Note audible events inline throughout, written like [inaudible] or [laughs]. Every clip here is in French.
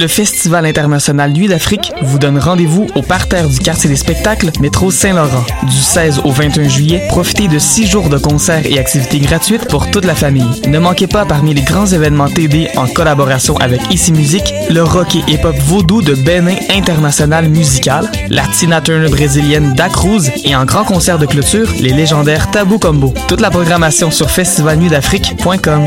Le Festival international Nuit d'Afrique vous donne rendez-vous au parterre du quartier des spectacles, métro Saint-Laurent. Du 16 au 21 juillet, profitez de six jours de concerts et activités gratuites pour toute la famille. Ne manquez pas parmi les grands événements TD en collaboration avec Ici Musique, le rock et hip-hop vaudou de Benin International Musical, la Tina Turner brésilienne Da Cruz et en grand concert de clôture, les légendaires Tabou Combo. Toute la programmation sur festivalnuitdafrique.com.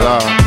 God.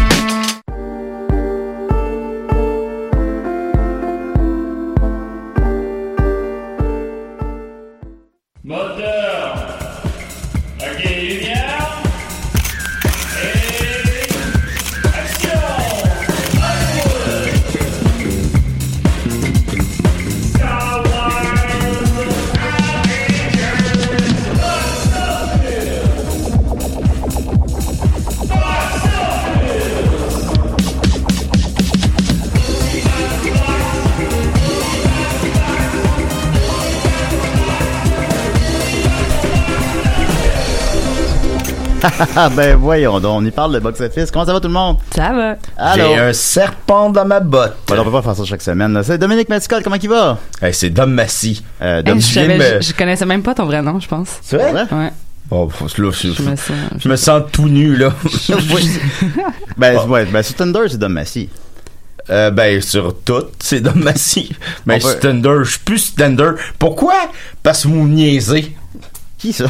Ben voyons donc, on y parle de box-office. Comment ça va tout le monde? Ça va. J'ai un serpent dans ma botte. on peut pas faire ça chaque semaine. C'est Dominique Mascotte, comment il va? Hey, c'est Dom Massy. Euh, Hey, je, viens savais- de me- je- je connaissais même pas ton vrai nom, je pense. C'est vrai? Ouais. Ouais. Oh, là, je, Je me sens. je me sens tout nu, là. [laughs] [laughs] ben, ouais, ben, sur Thunder, c'est Dom Massy. Euh, ben, sur tout, c'est Dom Massy. Ben, On peut- sur Thunder, je suis plus Thunder. Pourquoi? Parce que vous me niaisez. Qui ça?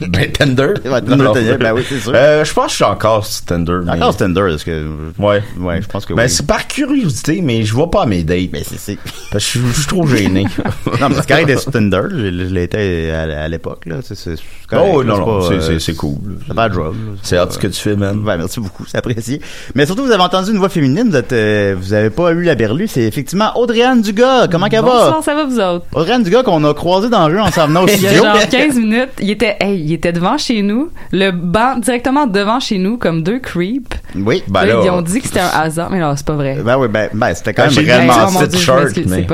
[laughs] Ben, Thunder. [laughs] Ouais, Thunder, Non. Thunder, ben oui, c'est sûr. Euh, je pense que je suis encore sur Thunder. mais- Encore sur Thunder, est-ce que... Ouais. Ouais, je pense que Ben, oui. c'est par curiosité, mais je vois pas mes dates. Ben, c'est... c'est- Parce que je, suis trop gêné. [laughs] non, mais c'est correct d'être sur Thunder. Je, été à, à l'époque, là. C'est, c'est, correct, oh, non, non, pas, c'est, euh, c'est, c'est cool. C'est pas là. C'est hâte ce que tu fais, man. Ouais, merci beaucoup, c'est apprécié. Mais surtout, vous avez entendu une voix féminine, vous êtes, euh, vous avez pas eu la berlue, c'est effectivement Audrey-Anne Dugas. Comment qu'elle va? Bonsoir, ça va vous autres? Audrey-Anne Dugas qu'on a croisé dans le jeu en s'en venant au Il y a studio. genre 15 minutes, il était, hey, il était devant chez nous, le banc directement devant chez nous, comme deux creeps. Oui. Ben Là, là, ils ont dit que c'était un hasard, mais non, c'est pas vrai. Ben oui, ben, ben c'était quand Ben, même réellement oh je shirt, mais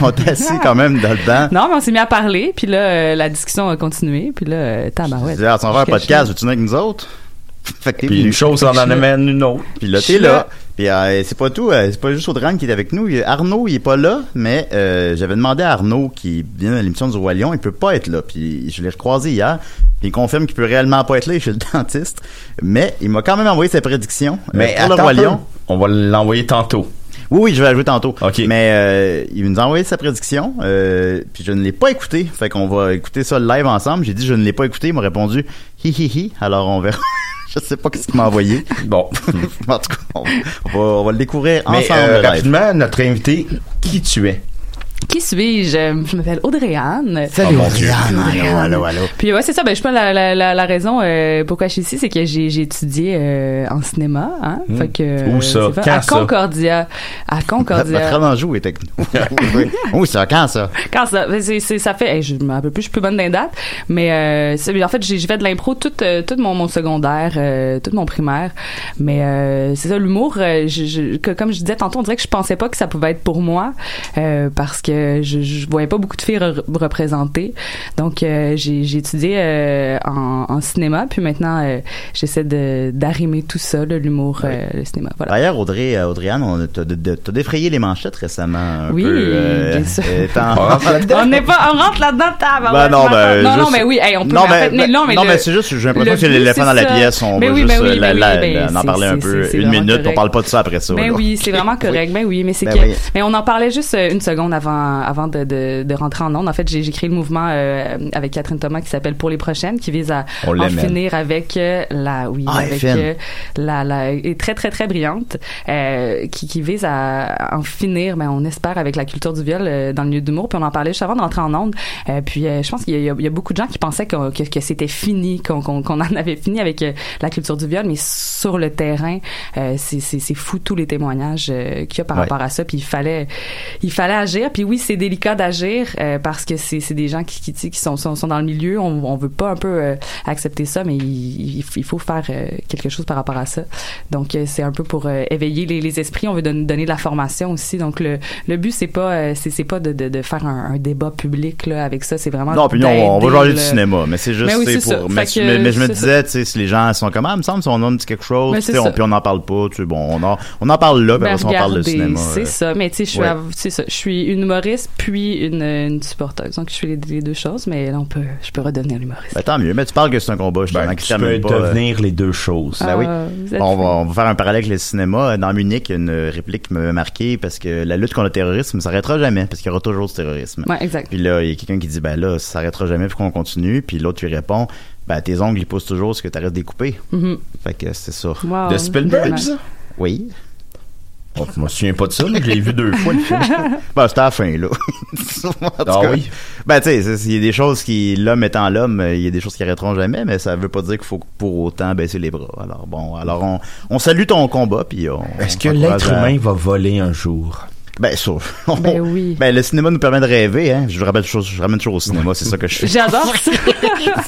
On t'a assis [laughs] quand même dans le banc. Non, mais on s'est mis à parler, puis là, euh, la discussion a continué, puis là, euh, tabarouette. Ouais. On va faire un podcast, veux-tu venir avec nous autres? Fait que Puis une chose en amène une autre. Puis là, t'es là. Puis euh, c'est pas tout, euh, c'est pas juste Audrey qui est avec nous. Arnaud, il est pas là, mais euh, j'avais demandé à Arnaud qui vient à l'émission du Roi Lion, il peut pas être là. Puis je l'ai recroisé hier. Puis il confirme qu'il peut réellement pas être là [laughs] chez le dentiste. Mais il m'a quand même envoyé sa prédiction euh, Mais pour le Roi. Lion. On va l'envoyer tantôt. Oui, oui, je vais la jouer tantôt. OK. Mais euh, il nous a envoyé sa prédiction, euh, puis je ne l'ai pas écouté. Fait qu'on va écouter ça live ensemble. J'ai dit je ne l'ai pas écouté. Il m'a répondu hi hi hi. Alors on verra. [laughs] je sais pas qu'est-ce qu'il m'a envoyé. [laughs] Bon. [laughs] en tout cas, on, va, on va le découvrir Mais ensemble. euh, live. rapidement, notre invité, qui tu es? Qui suis-je? Je m'appelle Audrey-Anne. Salut, Oh, mon Dieu. Audrey-Anne. Allô, allô, allô. Puis ouais, c'est ça. Ben, je pense la, la, la, la raison euh, pourquoi je suis ici, c'est que j'ai, j'ai étudié euh, en cinéma. Hein? Fait que, Hmm. Où ça? c'est Quand à ça? Concordia. À Concordia. Est avec nous? oui, oui, c'est quand ça? Quand ça, ben, c'est, c'est- ça fait, hey, je me rappelle plus, je suis plus bonne d'un date, mais euh, c'est- en fait, j'ai, j'ai fait de l'impro tout, euh, tout mon, mon secondaire, euh, tout mon primaire, mais euh, c'est ça, l'humour, euh, je, je- que- comme je disais tantôt, on dirait que je pensais pas que ça pouvait être pour moi, euh, parce que euh, je, je voyais pas beaucoup de filles re- représentées. Donc euh, j'ai étudié euh, en, en cinéma, puis maintenant euh, j'essaie de d'arrimer tout ça, l'humour, euh, le cinéma. Voilà. D'ailleurs, Audrey, Audrey-Anne, on t'as, défrayé les manchettes récemment. Un Oui, peu, euh, bien [laughs] sûr. étant- On rentre là-dedans? On n'est pas, on rentre là-dedans, Ben non, ben, non, non, juste- mais oui, hey, on peut non, mais, fait, mais ben, non, mais non, le- mais c'est juste, j'ai l'impression que c'est l'éléphant dans la pièce, on va oui, juste oui, la- la- oui, la- en parler un peu. Une minute, on correct. parle pas de ça après ça. Ben oui, c'est vraiment [laughs] correct. Ben oui, mais c'est Ben que, mais on en parlait juste une seconde avant, avant de, de, de rentrer en ondes. En fait, j'ai créé le mouvement euh, avec Catherine Thomas qui s'appelle Pour les prochaines, qui vise à On en finir avec euh, la, oui, Ah, avec euh, la, la, est très très très brillante, euh, qui, qui vise à en finir, mais on espère avec la culture du viol dans le milieu d'humour. Puis on en parlait juste avant de rentrer en ondes. Puis je pense qu'il y, a- il y a beaucoup de gens qui pensaient que, que c'était fini, qu'on en avait fini avec la culture du viol, mais sur le terrain, c'est fou tous les témoignages qu'il y a par Ouais. rapport à ça. Puis il fallait, il fallait agir. Puis oui, c'est délicat d'agir euh, parce que c'est c'est des gens qui, qui, qui sont, sont, sont dans le milieu. On, on veut pas un peu euh, accepter ça, mais il, il, il faut faire euh, quelque chose par rapport à ça. Donc euh, c'est un peu pour euh, éveiller les, les esprits. On veut don- donner de la formation aussi. Donc le, le but c'est pas euh, c'est c'est pas de, de, de faire un, un débat public là avec ça. C'est vraiment Non, puis non, on va d'aider jaser du le- cinéma, mais c'est juste Mais oui, pour. Mais, que, mais- mais je me disais, tu sais, si les gens sont comme, ah, il me semble, si on a dit quelque chose, tu on, puis on n'en parle pas, tu sais, bon, on en, on en parle là, puis Ben, on parle de cinéma. C'est ça, mais tu sais, je suis, Ouais. Humoriste puis une, une supporteuse. Donc, je fais les, les deux choses, mais là, on peut, je peux redevenir l'humoriste. Ben, tant mieux, mais tu parles que c'est un combat, justement, Ben, qui tu peux termine pas. euh, devenir les deux choses. Ben oui. Ah, êtes On va, on va faire un parallèle avec le cinéma. Dans Munich, il y a une réplique qui m'avait marqué parce que la lutte contre le terrorisme ne s'arrêtera jamais parce qu'il y aura toujours du terrorisme. Ouais, exact. Puis là, il y a quelqu'un qui dit, ben là, ça s'arrêtera jamais, puis qu'on continue. Puis l'autre lui répond, ben tes ongles, ils poussent toujours, ce que t'arrêtes de les couper. Mhm. Fait que c'est ça. Wow. De Spielberg, ça? Oui. Oh, je me souviens pas de ça, mais je l'ai vu deux fois, le film. [laughs] Ben, c'était à la fin, là. En tout Ah oui? Ben, tu sais, il y a des choses qui, l'homme étant l'homme, il y a des choses qui arrêteront jamais, mais ça veut pas dire qu'il faut pour autant baisser les bras. Alors, bon, alors on, on salue ton combat, puis on. Est-ce que l'être à- humain va voler un jour? Ben, ça. [laughs] Ben oui. Ben, le cinéma nous permet de rêver, hein. Je rappelle toujours, je ramène toujours au cinéma, c'est ça que je fais. J'adore ça.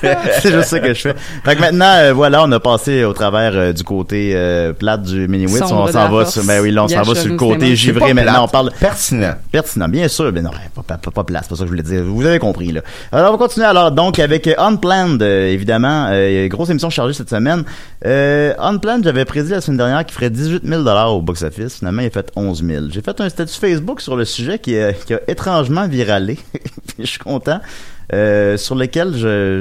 [laughs] c'est juste ça que je fais. Fait que maintenant, euh, voilà, on a passé au travers euh, du côté euh, plate du mini-witz. Sombre On s'en va force. sur, ben oui, là, on s'en va sur le côté cinéma. givré. Maintenant, on parle Pertinent. pertinent, bien sûr. Mais non, pas, pas, pas, pas place, c'est pas ça que je voulais dire. Vous avez compris, là. Alors, on va continuer alors, donc, avec euh, Unplanned, euh, évidemment. Euh, grosse émission chargée cette semaine. Euh, Unplanned, j'avais prédit la semaine dernière qu'il ferait 18 000 au box-office. Finalement, il a fait 11 000. J'ai fait un statut Facebook sur le sujet qui, a- qui a étrangement viralé. [laughs] Je suis content. Euh, sur lequel,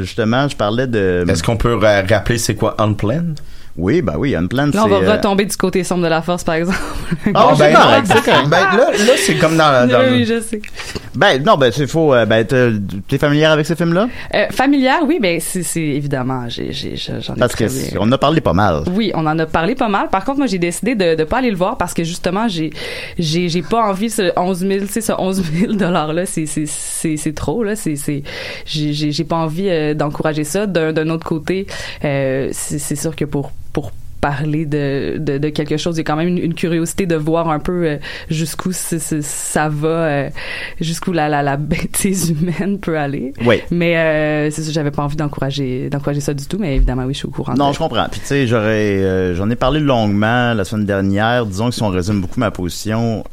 justement, je parlais de... Est-ce qu'on peut ra- rappeler c'est quoi Unplanned? Oui, bah oui, Unplanned, Là, on va euh, retomber du côté sombre de la force, par exemple. [laughs] Ah, c'est ben, c'est. Ben, là, là c'est comme dans, dans oui, je sais. Ben, non, ben, c'est faux. euh, ben, t'es familière avec ce film-là? Euh, familière, oui, ben c'est c'est- évidemment, j'ai j'ai j'en ai Parce que très bien. c'est- on en a parlé pas mal. Oui, on en a parlé pas mal. Par contre, moi, j'ai décidé de ne pas aller le voir parce que justement, j'ai j'ai j'ai pas envie ce 11 000, tu sais, ce 11 000 dollars là, c'est c'est c'est c'est trop là. C'est c'est j'ai j'ai j'ai pas envie euh, d'encourager ça. D'un d'un autre côté, euh, c'est sûr que pour pour parler de, de, de quelque chose. Il y a quand même une, une curiosité de voir un peu euh, jusqu'où ça va, euh, jusqu'où la, la, la bêtise humaine peut aller. Oui. Mais euh, c'est ça, j'avais pas envie d'encourager d'encourager ça du tout, mais évidemment, oui, je suis au courant. Non, de- je comprends. Puis tu sais, j'aurais, euh, j'en ai parlé longuement la semaine dernière. Disons que si on résume beaucoup ma position,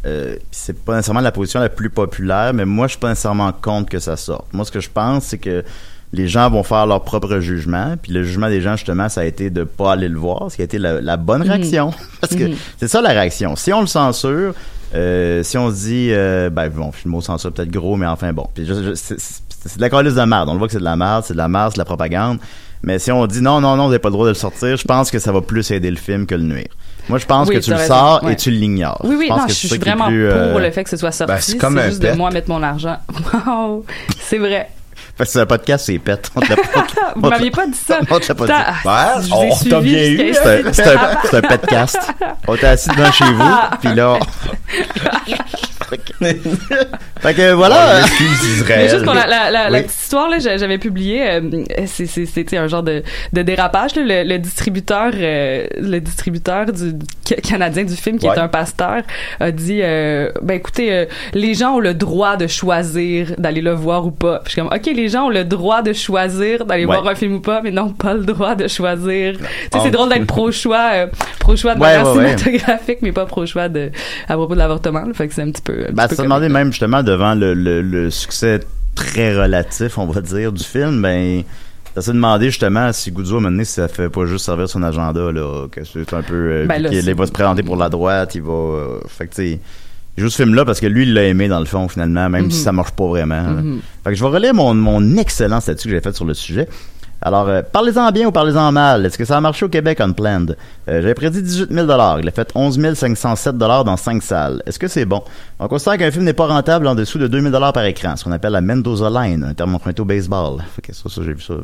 c'est pas nécessairement la position la plus populaire, mais moi, je suis pas nécessairement contre que ça sorte. Moi, ce que je pense, c'est que les gens vont faire leur propre jugement. Puis le jugement des gens, justement, ça a été de pas aller le voir, ce qui a été la, la bonne Mhm. réaction. [laughs] Parce que Mhm. c'est ça la réaction. Si on le censure, euh, si on se dit, euh, ben bon, le mot censure peut-être gros, mais enfin bon. Puis je- je- c'est, de la calice de merde. On le voit que c'est de la merde, c'est de la merde, c'est de la propagande. Mais si on dit non, non, non, vous n'avez pas le droit de le sortir, je pense que ça va plus aider le film que le nuire. Moi, je pense Oui, que tu le raison, sors ouais. et tu l'ignores. Oui, oui, pense non, que je suis vraiment plus, pour euh, le fait que ce soit sorti. ben, c'est comme juste de moi mettre mon argent. [laughs] Wow, c'est vrai. Parce que c'est un podcast, c'est pète. On [laughs] Vous on m'aviez pas dit ça. [laughs] on te l'a pas dit. Ah, Ouais, on t'a bien eu. C'est un, un, podcast. On était assis devant chez vous, [laughs] puis là... [laughs] fait que voilà. Israël. Mais juste pour la, la, la, la Oui. petite histoire, là, j'a- j'avais publié, euh, c'est- c'est- c'était un genre de, de dérapage. Là, le, le distributeur, euh, le distributeur du, ca- canadien du film, qui Ouais. est un pasteur, a dit, euh, ben écoutez, euh, les gens ont le droit de choisir d'aller le voir ou pas. Puis je suis comme, ok, les gens ont le droit de choisir d'aller Ouais. voir un film ou pas, mais non pas le droit de choisir. Tu sais, Ah. c'est drôle d'être pro-choix, euh, pro-choix de Ouais, manière ouais, ouais. cinématographique, mais pas pro-choix de à propos de l'avortement. là. Fait que c'est un petit peu, peu. Ben, peu demandait comique. même justement devant le, le, le succès très relatif, on va dire, du film, ben, ça s'est demandé justement si Guzzo, à un moment donné, si ça fait pas juste servir son agenda, là, que c'est un peu, euh, Ben, là, qu'il c'est- va se présenter pour la droite, il va, euh, fait que tu sais, il joue ce film-là parce que lui, il l'a aimé dans le fond, finalement, même si Mhm. ça marche pas vraiment. Mhm. Fait que je vais relire mon, mon excellent statut que j'ai fait sur le sujet. Alors, euh, parlez-en bien ou parlez-en mal. Est-ce que ça a marché au Québec Unplanned? Euh, J'avais prédit 18 000 Il a fait 11 507 dans 5 salles. Est-ce que c'est bon? On considère qu'un film n'est pas rentable en dessous de 2 000 par écran, ce qu'on appelle la Mendoza Line, un terme emprunté au baseball. Fait que ça, ça j'ai vu ça.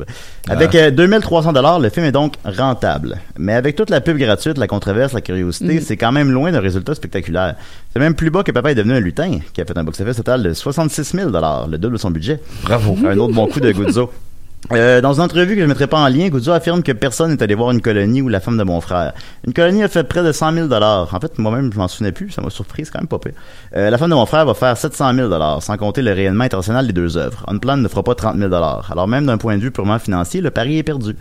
Avec euh, 2 300 le film est donc rentable. Mais avec toute la pub gratuite, la controverse, la curiosité, Mm. c'est quand même loin d'un résultat spectaculaire. C'est même plus bas que Papa est devenu un lutin, qui a fait un box-office total de 66 000 le double de son budget. Bravo. Un autre bon coup de Guzzo. Euh, dans une entrevue que je ne mettrai pas en lien, Guzzo affirme que personne n'est allé voir une colonie ou la femme de mon frère. Une colonie a fait près de 100 000 En fait, moi-même, je m'en souvenais plus. Ça m'a surpris. C'est quand même pas pire. Euh, la femme de mon frère va faire 700 000 sans compter le rayonnement international des deux œuvres. Unplan ne fera pas 30 000 Alors même d'un point de vue purement financier, le pari est perdu.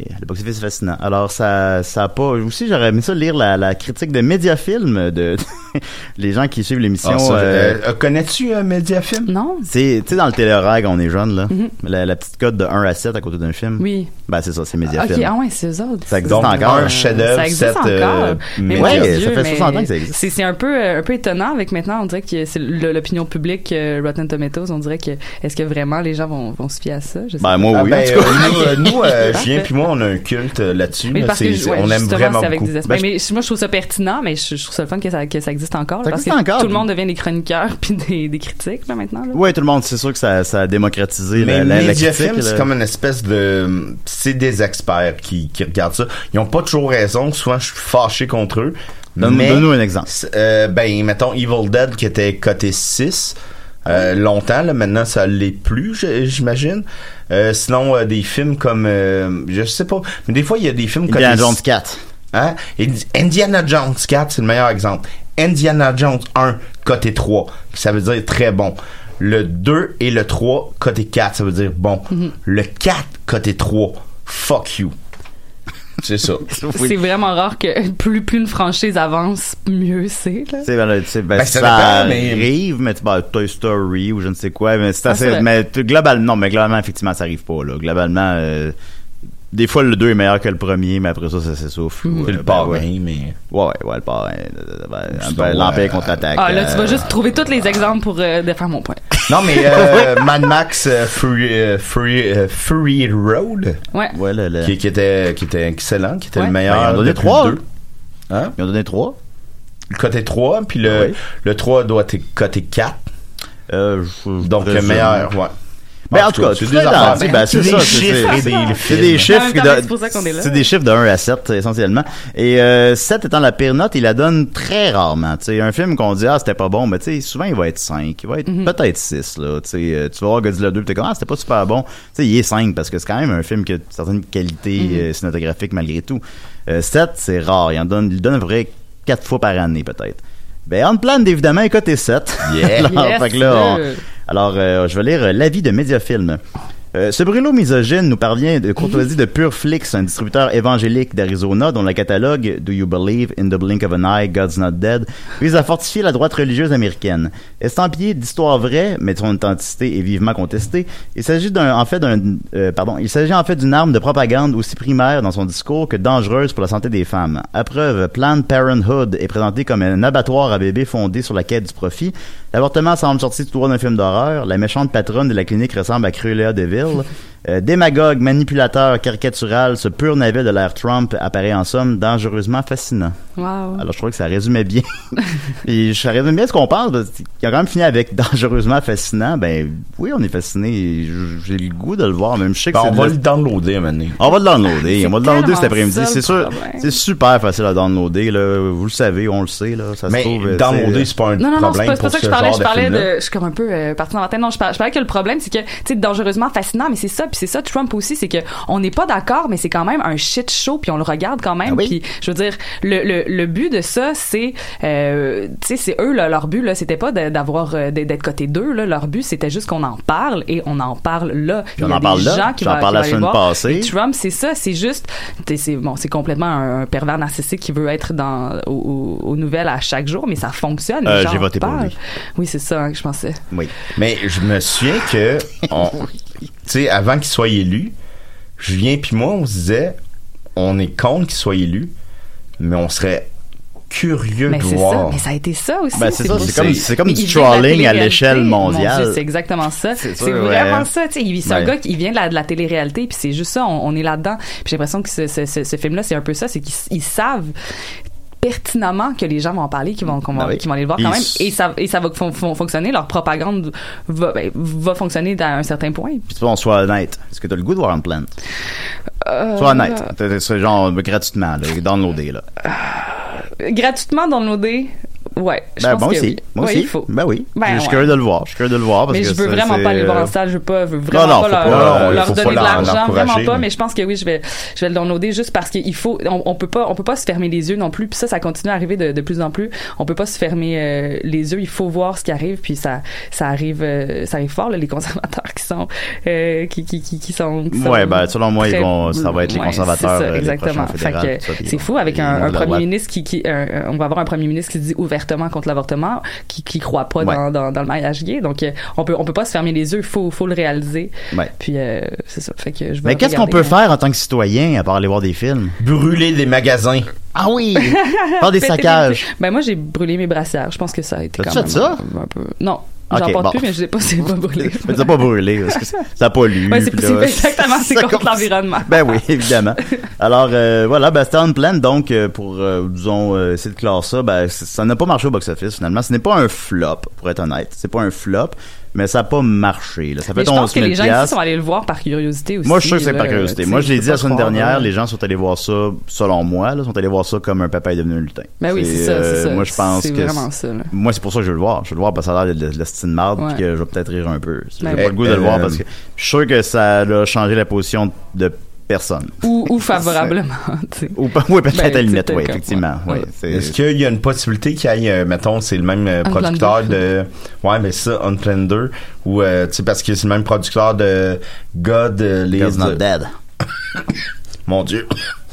Et le box-office fascinant. Alors, ça, ça a pas. Aussi, j'aurais aimé ça lire la, la critique de Mediafilm de [laughs] les gens qui suivent l'émission. Ah, ça, euh, euh, Connais-tu un Mediafilm? Non. c'est, tu sais, dans le télérag, on est jeune, là. Mhm. la, la petite cote de 1 à 7 à côté d'un film. Oui. Ben, c'est ça, c'est Ah, Mediafilm. Ok, ah ouais, c'est eux autres. Ça existe Donc, encore. un chef-d'œuvre, Ça existe sept, encore. euh, mais Ouais, Dieu, ça fait mais 60 ans que ça existe. C'est, c'est un peu, euh, un peu étonnant avec maintenant, on dirait que c'est l'opinion publique, euh, Rotten Tomatoes, on dirait que, est-ce que vraiment les gens vont, vont se fier à ça? Je sais Ben, pas. moi, Ah, oui. ben, en tout cas. euh, nous, euh, nous, euh. [laughs] Julien puis moi, on a un culte euh, là-dessus. Mais là. parce C'est- que, c'est- ouais, on aime vraiment avec beaucoup. des aspects. Ben, je- mais moi, je trouve ça pertinent, mais je, je trouve ça le fun que ça, que ça existe encore. là, Ça parce existe que encore. tout le monde devient des chroniqueurs [laughs] puis des, des critiques, là, maintenant. Là. Ouais, tout le monde, c'est sûr que ça, ça a démocratisé Mais la, la, la critique. c'est comme une espèce de... C'est des experts qui, qui regardent ça. Ils ont pas toujours raison. Souvent, je suis fâché contre eux. Donne-nous un exemple. euh, ben, mettons Evil Dead qui était coté 6. Euh, longtemps là maintenant ça l'est plus j- j'imagine euh, sinon euh, des films comme euh, je sais pas mais des fois il y a des films Indiana cotés Jones 4. Hein? Indi- Indiana Jones 4, c'est le meilleur exemple. Indiana Jones 1, côté 3, ça veut dire très bon. Le 2 et le 3, côté 4, ça veut dire bon. Le 4, côté 3, fuck you. C'est ça. [laughs] C'est vraiment rare que plus, plus une franchise avance, mieux c'est. là. Sais, ben, ben, Ben, ça, ça dépend, mais- arrive, mais tu ben, Toy Story ou je ne sais quoi, mais c'est Ah, assez, c'est vrai. mais tu- globalement, non, mais globalement, effectivement, ça arrive pas, là. Globalement, euh, des fois, le 2 est meilleur que le premier, mais après ça, ça s'essouffle. Ou, C'est euh, le ben, parrain, ouais. mais. Ouais, ouais, ouais, le parrain. euh, ben, un Sinon, peu L'Empire euh, contre-attaque. Ah, là, tu euh, vas juste trouver tous les exemples pour euh, défaire mon point. [laughs] Non, mais euh, [laughs] Mad Max euh, Fury, euh, Fury, euh, Fury Road, Ouais. Ouais, le, le- qui, qui était, qui était excellent, qui était Ouais. le Ben, meilleur. ils ont donné depuis trois. le deux. Hein? Ils ont donné 3. Le côté 3, puis le, Oui. le 3 doit être côté 4. Euh, je- Donc, le meilleur, ouais. Mais en tout cas, c'est des ben, Ben, c'est des ça, c'est- chiffres c'est- des chiffres de, c'est pour ça qu'on est là. c'est des chiffres de 1 à 7 essentiellement. Et euh, 7 étant la pire note, il la donne très rarement. Tu sais, un film qu'on dit ah c'était pas bon, mais tu sais souvent il va être 5, il va être Mhm. peut-être 6 là. Euh, tu vas voir Godzilla 2, puis t'es comme ah c'était pas super bon. Tu sais, il est 5 parce que c'est quand même un film qui a certaines qualités Mhm. euh, cinématographiques malgré tout. Euh, 7 c'est rare, il en donne, il donne à peu près 4 fois par année peut-être. Ben Unplanned évidemment est coté 7. Yeah. [laughs] alors, Yes, fait que là, on- sir. Alors, euh, je vais lire euh, l'avis de Mediafilm. Euh, ce brûlot misogyne nous parvient de courtoisie de Pure Flix, un distributeur évangélique d'Arizona dont le catalogue Do You Believe in the Blink of an Eye, God's Not Dead vise à fortifier la droite religieuse américaine. Estampillé d'histoires vraies, mais son authenticité est vivement contestée, il s'agit d'un, en fait d'un, pardon, il s'agit en fait d'une arme de propagande aussi primaire dans son discours que dangereuse pour la santé des femmes. À preuve, Planned Parenthood est présenté comme un abattoir à bébés fondé sur la quête du profit. L'avortement semble sorti tout droit d'un film d'horreur. La méchante patronne de la clinique ressemble à Cruella de Vil. Euh, démagogue, manipulateur, caricatural, ce pur navet de l'ère Trump apparaît en somme dangereusement fascinant. Wow. Alors je trouvais que ça résumait bien. [laughs] Et ça résume bien ce qu'on parle. parce qu'il a quand même fini avec dangereusement fascinant. Ben oui, on est fasciné. J'ai le goût de le voir. Même je sais que Ben, c'est on va le downloader maintenant. on va le downloader. On va le downloader cet après-midi. C'est sûr. C'est super facile à downloader. Là. Vous le savez, on le sait. Là. Ça se Mais trouve. euh, downloader, c'est- c'est pas un Non, non, non, c'est problème pas, c'est pas pour ça que je parlais. Je parlais de. Je suis comme un peu euh, partie dans la tête. Non, je parlais, je parlais que le problème, c'est que, tu sais, dangereusement fascinant, mais c'est ça. Puis c'est ça, Trump aussi, c'est que on n'est pas d'accord, mais c'est quand même un shit show, puis on le regarde quand même. Ah oui. Puis je veux dire, le, le, le but de ça, c'est, euh, tu sais, c'est eux, là, leur but, là, c'était pas d'avoir, euh, d'être côté d'eux, là. Leur but, c'était juste qu'on en parle et on en parle là. Puis on Il y a en parle des là, gens qui j'en qui la semaine passée. Trump, c'est ça, c'est juste, c'est bon, c'est complètement un, un pervers narcissique qui veut être dans aux, aux- nouvelles à chaque jour, mais ça fonctionne. Euh, j'ai voté pour lui. Oui, c'est ça hein, que je pensais. Oui. Mais je me souviens que, [laughs] on- tu sais, avant qu'il soit élu, Julien puis moi, on se disait, on est contre qu'il soit élu, mais on serait curieux Mais de c'est ça, voir. mais ça a été ça aussi. Ben, c'est comme- c'est comme Mais du trolling à l'échelle Mon mondiale. C'est exactement ça. C'est vraiment ouais. ça. C'est un Ouais. gars qui vient de la, de la télé-réalité, puis c'est juste ça. On, on est là-dedans. Puis j'ai l'impression que ce, ce, ce, ce film-là, c'est un peu ça, c'est qu'ils ils savent pertinemment que les gens vont en parler, qu'ils vont, qu'on va- Ben oui. qu'ils vont aller le voir quand même, et ça, et ça va fon- fon- fonctionner. Leur propagande va, ben, va fonctionner à un certain point. Puis on soit honnête. Est-ce que t'as le goût de voir un plant? Euh, Sois honnête. C'est genre gratuitement, là, downloadé, là. Gratuitement downloadé, ouais. Je Ben, pense moi que aussi. oui. Moi Ouais, aussi. il faut. Ben oui. Ben, je suis ouais. curieux de le voir. Je suis curieux de le voir parce mais je veux vraiment pas aller le voir euh, en salle. Je veux pas, je veux vraiment non, pas leur, pas, leur- donner de l'argent, vraiment pas. mais- je pense que oui, je vais, je vais le downloader juste parce qu'il faut, on, on peut pas, on peut pas se fermer les yeux non plus. Puis ça, ça continue à arriver de, de plus en plus. On peut pas se fermer euh, les yeux. Il faut voir ce qui arrive. Puis ça, ça arrive, euh, ça arrive fort là, les conservateurs qui sont, euh, qui, qui, qui, qui sont. qui Ouais, sont ben, selon moi, ils très- vont- ça va être les Ouais, conservateurs, c'est ça, euh, les exactement. c'est fou avec un, premier ministre qui, on va avoir un premier ministre qui se dit ouvertement contre l'avortement, qui, qui croit pas Ouais. dans, dans, dans le mariage gay. Donc, euh, on peut, on peut pas se fermer les yeux. Il faut, faut le réaliser. Ouais. Puis, euh, c'est ça. Fait que je vais Mais qu'est-ce qu'on peut hein. faire en tant que citoyen à part aller voir des films? Brûler des magasins. Ah oui! [laughs] Faire des saccages. Ben, moi, j'ai brûlé mes brassières. Je pense que ça a été T'as-tu quand même. fait ça? Un, un peu. Non. J'en porte bon. plus, mais je sais pas si c'est pas brûlé. [laughs] Mais ça pas brûlé, parce que ça lu. Ouais, c'est exactement, c'est contre l'environnement. Ben oui, évidemment. Alors euh, voilà, ben c'était Unplanned, donc euh, pour euh, disons euh, essayer de classer ça, ben ça n'a pas marché au box-office finalement. Ce n'est pas un flop, pour être honnête. C'est pas un flop, mais ça n'a pas marché. Là. Ça fait Mais je 11 pense que 000 les gens ici sont allés le voir par curiosité aussi. Moi, je suis sûr que c'est par curiosité. Moi, je l'ai dit la semaine dernière, les gens sont allés voir ça, selon moi, là, sont allés voir ça comme un papa est devenu un lutin. Ben oui, c'est ça, c'est ça. Moi, je pense C'est que vraiment ça, là. Moi, c'est pour ça que je veux le voir. Je veux le voir parce que ça a l'air de, de, de la style de marde, Ouais. puis que je vais peut-être rire un peu. J'ai Ben pas le goût de le Euh, voir parce que je suis sûr que ça a changé la position de personne. Ou, ou [laughs] favorablement, [laughs] tu sais. Ou pas, oui, peut-être Ben, à la limite, oui, comme- effectivement. ouais. Est-ce qu'il y a une possibilité qu'il y ait, euh, mettons, c'est le même euh, Unplanned producteur 2. de. Ouais, mais ça, Unplanned 2, ou, euh, tu sais, parce que c'est le même producteur de God, euh, les. God's not dead. [coughs] Mon Dieu.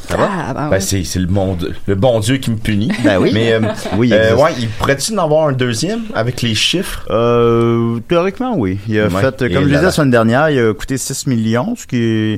Ça va? Ah, ben Ben, c'est, c'est le, bon, le bon Dieu qui me punit. Ben oui. Mais, euh, [laughs] Oui, il euh, ouais, il pourrait-il en avoir un deuxième avec les chiffres? Euh, théoriquement, oui. Il a Ouais. fait, euh, Et comme je disais la semaine dernière, il a coûté 6 millions, ce qui est,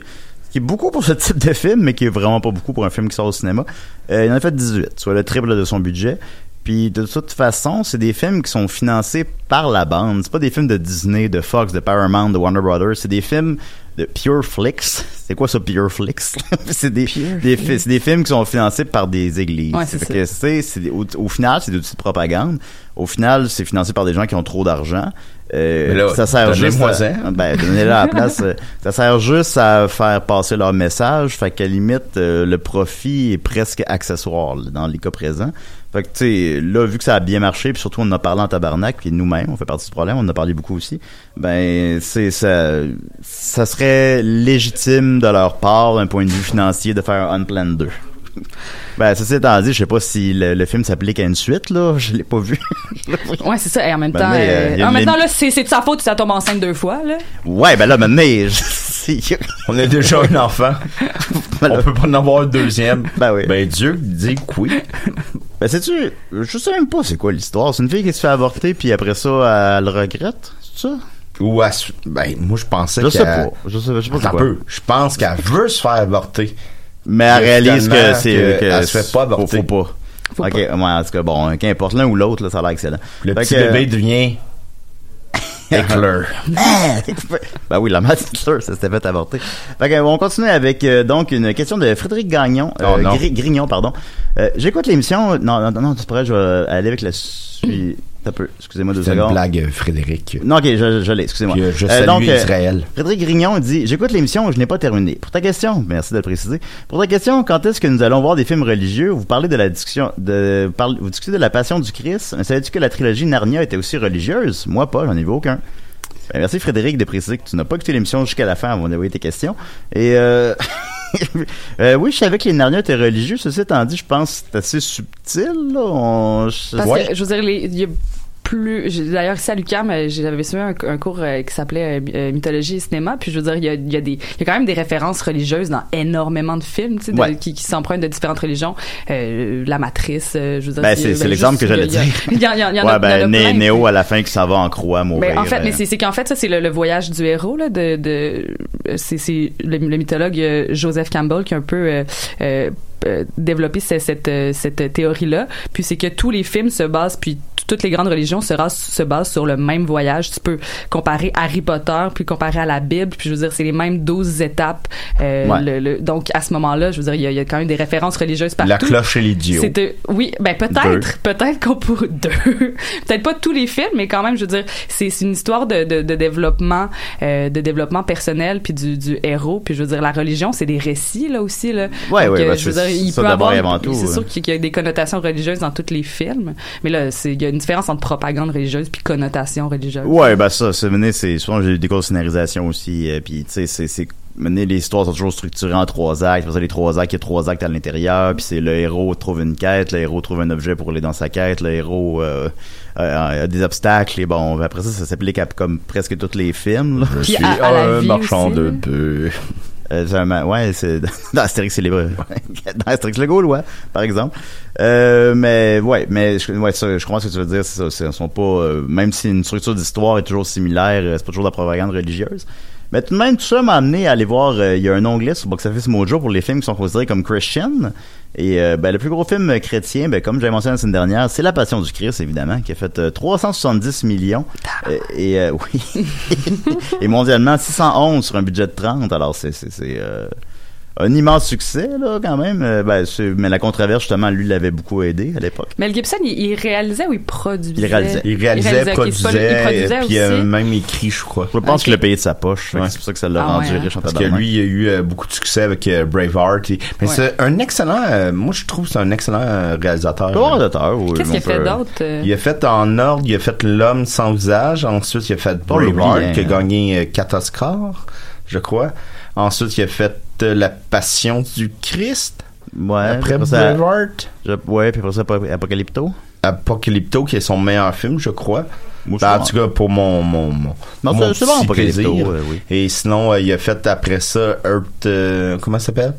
qui est beaucoup pour ce type de film, mais qui est vraiment pas beaucoup pour un film qui sort au cinéma. Euh, il en a fait 18, soit le triple de son budget. Puis de toute façon, c'est des films qui sont financés par la bande. C'est pas des films de Disney, de Fox, de Paramount, de Warner Brothers. C'est des films de Pure Flix. C'est quoi ça, Pure Flix? [laughs] c'est des, des, fi- c'est des films qui sont financés par des églises. Ouais, c'est au, au final, c'est de de propagande. Au final, c'est financé par des gens qui ont trop d'argent. Euh, là, ça sert juste à, ben, donnez-le à la place. euh, [laughs] ça sert juste à faire passer leur message. Fait qu'à la limite, euh, le profit est presque accessoire là, dans les cas présents. Fait que, tu sais, là, vu que ça a bien marché, puis surtout on en a parlé en tabarnak, puis nous-mêmes, on fait partie du problème, on en a parlé beaucoup aussi, ben, c'est ça, ça serait légitime de leur part, d'un point de vue financier, de faire un Unplanned 2. Ben, ceci étant dit, je sais pas si le, le film s'applique à une suite, là. Je l'ai pas vu. [laughs] Ouais, c'est ça. Et en même Ben, temps, mais, euh, euh, en là, c'est c'est de sa faute si ça tombe enceinte deux fois, là. ouais, ben là, maintenant, je- [laughs] On a déjà un enfant. On peut pas en avoir un deuxième. Ben oui. Ben, Dieu dit que oui. Ben, sais-tu, je sais même pas c'est quoi l'histoire. C'est une fille qui se fait avorter, puis après ça, elle le regrette, c'est ça? Ou à, ben, moi, je pensais Je qu'elle... sais pas. Je sais, je sais pas un peu. Je pense qu'elle veut se faire avorter. Mais elle réalise que c'est, que que elle se fait pas faut, avorter. faut pas. Faut ok, pas. ouais, en tout cas, bon, qu'importe l'un ou l'autre, là, ça a l'air excellent. Le Fait petit que- bébé devient... [laughs] Éclair. ben oui, la mère de Hitler, ça s'était fait avorter. Fait que, on continue avec euh, donc une question de Frédéric Gagnon, euh, Oh, non. Gri- Grignon, pardon. Euh, J'écoute l'émission. Non, non, non, c'est pas vrai, je vais aller avec la suite. Peu, excusez-moi deux C'est une secondes. blague, euh, Frédéric. Non, ok, je, je l'ai, excusez-moi. Euh, Euh, donc, euh, Israël. Frédéric Grignon dit J'écoute l'émission, je n'ai pas terminé. Pour ta question, merci de le préciser. Pour ta question, quand est-ce que nous allons voir des films religieux? Vous parlez de la discussion, de, vous discutez de la Passion du Christ. Mais savais-tu que la trilogie Narnia était aussi religieuse? Moi pas, j'en ai vu aucun. Ben, merci Frédéric de préciser que tu n'as pas écouté l'émission jusqu'à la fin avant d'envoyer tes questions. Et euh, [laughs] [laughs] euh, oui, je savais que les Narnia étaient religieux. Ceci étant dit, je pense que c'est assez subtil. Là. On- je- Parce Ouais. que, je veux dire, il y a plus. D'ailleurs, ici à l'UQAM, euh, j'avais suivi un, un cours euh, qui s'appelait euh, Mythologie et cinéma. Puis je veux dire, il y a, il y, a des, il y a quand même des références religieuses dans énormément de films tu sais, de- Ouais. qui, qui s'empruntent de différentes religions. Euh, la Matrice, euh, je veux dire. Ben, c'est ben, l'exemple que j'allais dire. [laughs] Il y, a- il y, en- ouais, a, il y en ben, a plein. Néo à la fin qui s'en va en croix mourir. Ben, en fait, mais c'est qu'en fait, ça, c'est le, le voyage du héros, là, de, de, c'est, c'est le, le mythologue euh, Joseph Campbell qui a un peu, euh, euh, euh, développé ce- cette, euh, cette théorie-là. Puis c'est que tous les films se basent, puis toutes les grandes religions se, basent sur le même voyage. Tu peux comparer Harry Potter, puis comparer à la Bible, puis je veux dire, c'est les mêmes 12 étapes. Euh, Ouais. le- le- donc, à ce moment-là, je veux dire, il y, a- il y a quand même des références religieuses partout. La cloche et l'idiot. Oui, ben peut-être, peut-être qu'on pourrait [laughs] deux, peut-être pas tous les films, mais quand même, je veux dire, c'est une histoire de, de, de développement, euh, de développement personnel puis du, du héros, puis je veux dire, la religion, c'est des récits là aussi là. Ouais, Donc, ouais, euh, ben, je veux dire, il ça peut avoir, c'est sûr qu'il y a des connotations religieuses dans tous les films, mais là, c'est il y a une différence entre propagande religieuse puis connotation religieuse. Ouais, ben ça, c'est mené, c'est souvent j'ai eu des cours de scénarisation aussi, euh, puis tu sais, c'est c'est mener les histoires sont toujours structurées en trois actes. Pour ça, les trois actes, il y a trois actes à l'intérieur, puis c'est le héros trouve une quête, le héros trouve un objet pour aller dans sa quête, le héros euh, euh, a des obstacles et bon, après ça, ça s'applique à comme presque tous les films. Là. Je Puis suis à- à la un marchand aussi, de bœufs. Euh, ouais, c'est [laughs] dans Astérix c'est les ouais. dans Astérix le Gaulois, par exemple. Euh, mais ouais, mais je, ouais, ça, je comprends ce que tu veux dire. Ça, c'est- sont pas, euh, même si une structure d'histoire est toujours similaire, c'est pas toujours de la propagande religieuse. Mais tout de même, tout ça m'a amené à aller voir. Il y a un onglet sur Box Office Mojo pour les films qui sont considérés comme Christian. Et euh, ben, le plus gros film chrétien, ben, comme j'avais mentionné la semaine dernière, c'est La Passion du Christ, évidemment, qui a fait euh, 370 millions. Euh, et euh, [laughs] oui. [laughs] et mondialement, 611 sur un budget de 30. Alors, c'est c'est c'est, euh, un immense succès, là, quand même. Euh, ben, c'est- mais la controverse, justement, lui, l'avait beaucoup aidé à l'époque. Mel Gibson, il, il réalisait ou il produisait? Il réalisait. Il réalisait, ok, c'est produisait, pas il produisait puis aussi? euh, même écrit, je crois. Je pense qu'il l'a payé de sa poche. Ouais. C'est pour ça que ça l'a Ah rendu ouais, hein. riche en Parce que lui, il a eu euh, beaucoup de succès avec euh, Braveheart. et- mais Ouais. c'est un excellent, euh, moi je trouve que c'est un excellent réalisateur. Réalisateur, oui, Qu'est-ce qu'il a fait peut- d'autre? Il a fait en ordre, il a fait L'homme sans visage, ensuite il a fait l'oublier, Braveheart, qui a gagné euh, 4 Oscars, je crois. Ensuite, il a fait La Passion du Christ. Ouais, Après Braveheart. Je- ouais, puis après ça, Apo- Apocalypto. Apocalypto, qui est son meilleur film, je crois. Moi, je Ben, en tout cas, pour mon, mon, mon, Non, mon c'est- bon, Apocalypto, plaisir. ouais, oui. Et sinon, euh, il a fait après ça Earth, euh, comment ça s'appelle?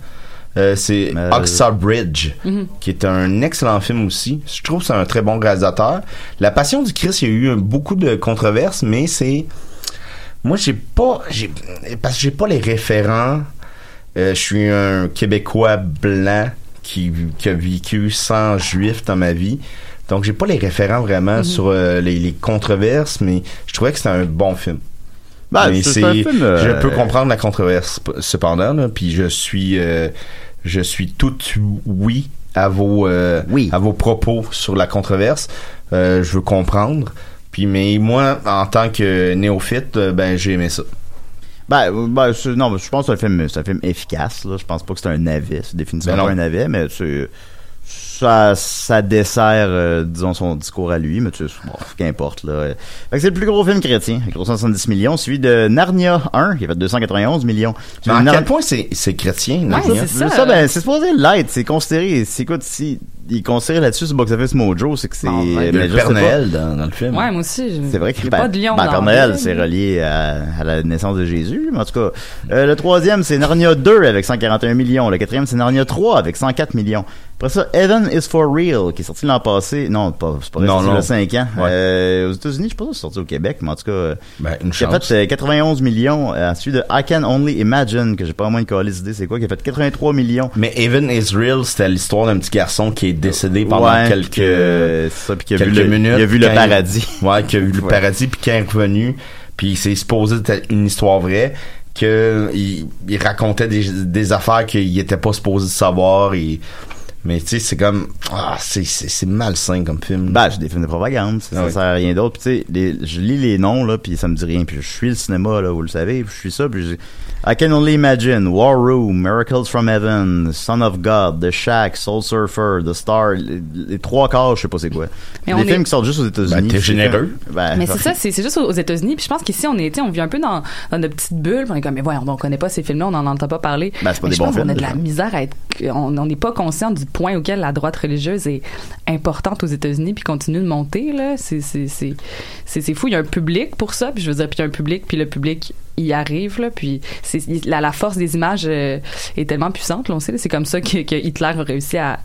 Euh, c'est Euh, Oxa Bridge, Mhm. qui est un excellent film aussi. Je trouve que c'est un très bon réalisateur. La Passion du Christ, il y a eu beaucoup de controverses, mais c'est... Moi, j'ai pas... j'ai Parce que j'ai pas les référents. Euh, je suis un Québécois blanc qui, qui a vécu sans juif dans ma vie. Donc, j'ai pas les référents vraiment sur euh, les, les controverses, mais je trouvais que c'était un bon film. Ben, Mais c'est film, euh, je peux comprendre la controverse cependant, là, puis je suis, euh, je suis tout oui à vos, euh, à vos propos sur la controverse. Euh, je veux comprendre. Puis, mais moi, en tant que néophyte, euh, ben j'ai aimé ça. Ben, euh, ben, c'est- non, je pense que c'est un film, c'est un film efficace. Là. Je pense pas que c'est un navet. C'est définitivement Ben pas un navet, mais c'est ça, ça dessert, euh, disons, son discours à lui, mais tu sais, bon, qu'importe, là. Fait que c'est le plus gros film chrétien, avec 370 millions, suivi de Narnia 1, qui a fait 291 millions. Mais à Nar- quel point c'est, c'est chrétien, Narnia? c'est ça. ben, c'est supposé l'être, c'est considéré, c'est, écoute, si, il considéré là-dessus sur Box Office Mojo, c'est que c'est, Ah, Père. Noël dans, dans le film. Ouais, moi aussi. je- C'est vrai il que y a ben, pas de lion ben, dans Père Noël, c'est relié à, à la naissance de Jésus. Mais en tout cas, euh, le troisième, c'est Narnia 2 avec 141 millions. Le quatrième, c'est Narnia 3 avec 104 millions. Après ça, Heaven is for Real, qui est sorti l'an passé. Non, pas, c'est pas vrai, Non, c'est non. il y a 5 ans. Ouais. Euh, aux États-Unis, je sais pas si c'est sorti au Québec, mais en tout cas, euh, Ben, une qui a fait euh, 91 millions. Euh, ensuite de I Can Only Imagine, que j'ai pas moins une calice idée c'est quoi, qui a fait 83 millions. Mais Even Israel, c'était l'histoire d'un petit garçon qui est décédé pendant Ouais, quelques, puis que- c'est ça, puis qu'il a vu quelques le- minutes. il a vu le paradis. [laughs] Ouais, qui a vu le Ouais. paradis, puis quand il est revenu, puis c'est supposé être une histoire vraie, que il, il racontait des, des affaires qu'il était pas supposé savoir, et mais tu sais, c'est comme ah, c'est c'est c'est malsain comme film. Ben, j'ai des films de propagande, ça, Ah ça sert à rien d'autre. Puis tu sais, les- je lis les noms là, puis ça me dit rien. Puis je suis le cinéma là, vous le savez, puis je suis ça, puis j'ai- I Can Only Imagine, War Room, Miracles from Heaven, Son of God, The Shack, Soul Surfer, The Star, les, les trois quarts, je sais pas c'est quoi. Mais des on films est- qui sortent juste aux États-Unis. Ben, t'es généreux. ben, Mais c'est [laughs] ça, c'est c'est juste aux États-Unis. Puis je pense qu'ici, on était, on vit un peu dans, dans notre petite bulle. On est comme, mais voyons, on connaît pas ces films-là, on n'en entend pas parler. Ben, c'est pas Mais des je bons pense qu'on films, a de la misère à être, on on n'est pas conscient du point auquel la droite religieuse est importante aux États-Unis puis continue de monter là. C'est c'est fou. Il y a un public pour ça. Puis je veux dire, puis il y a un public, puis le public y arrive là. Puis c'est la, la force des images euh, est tellement puissante. Là, on sait. là. C'est comme ça que, que Hitler a réussi à,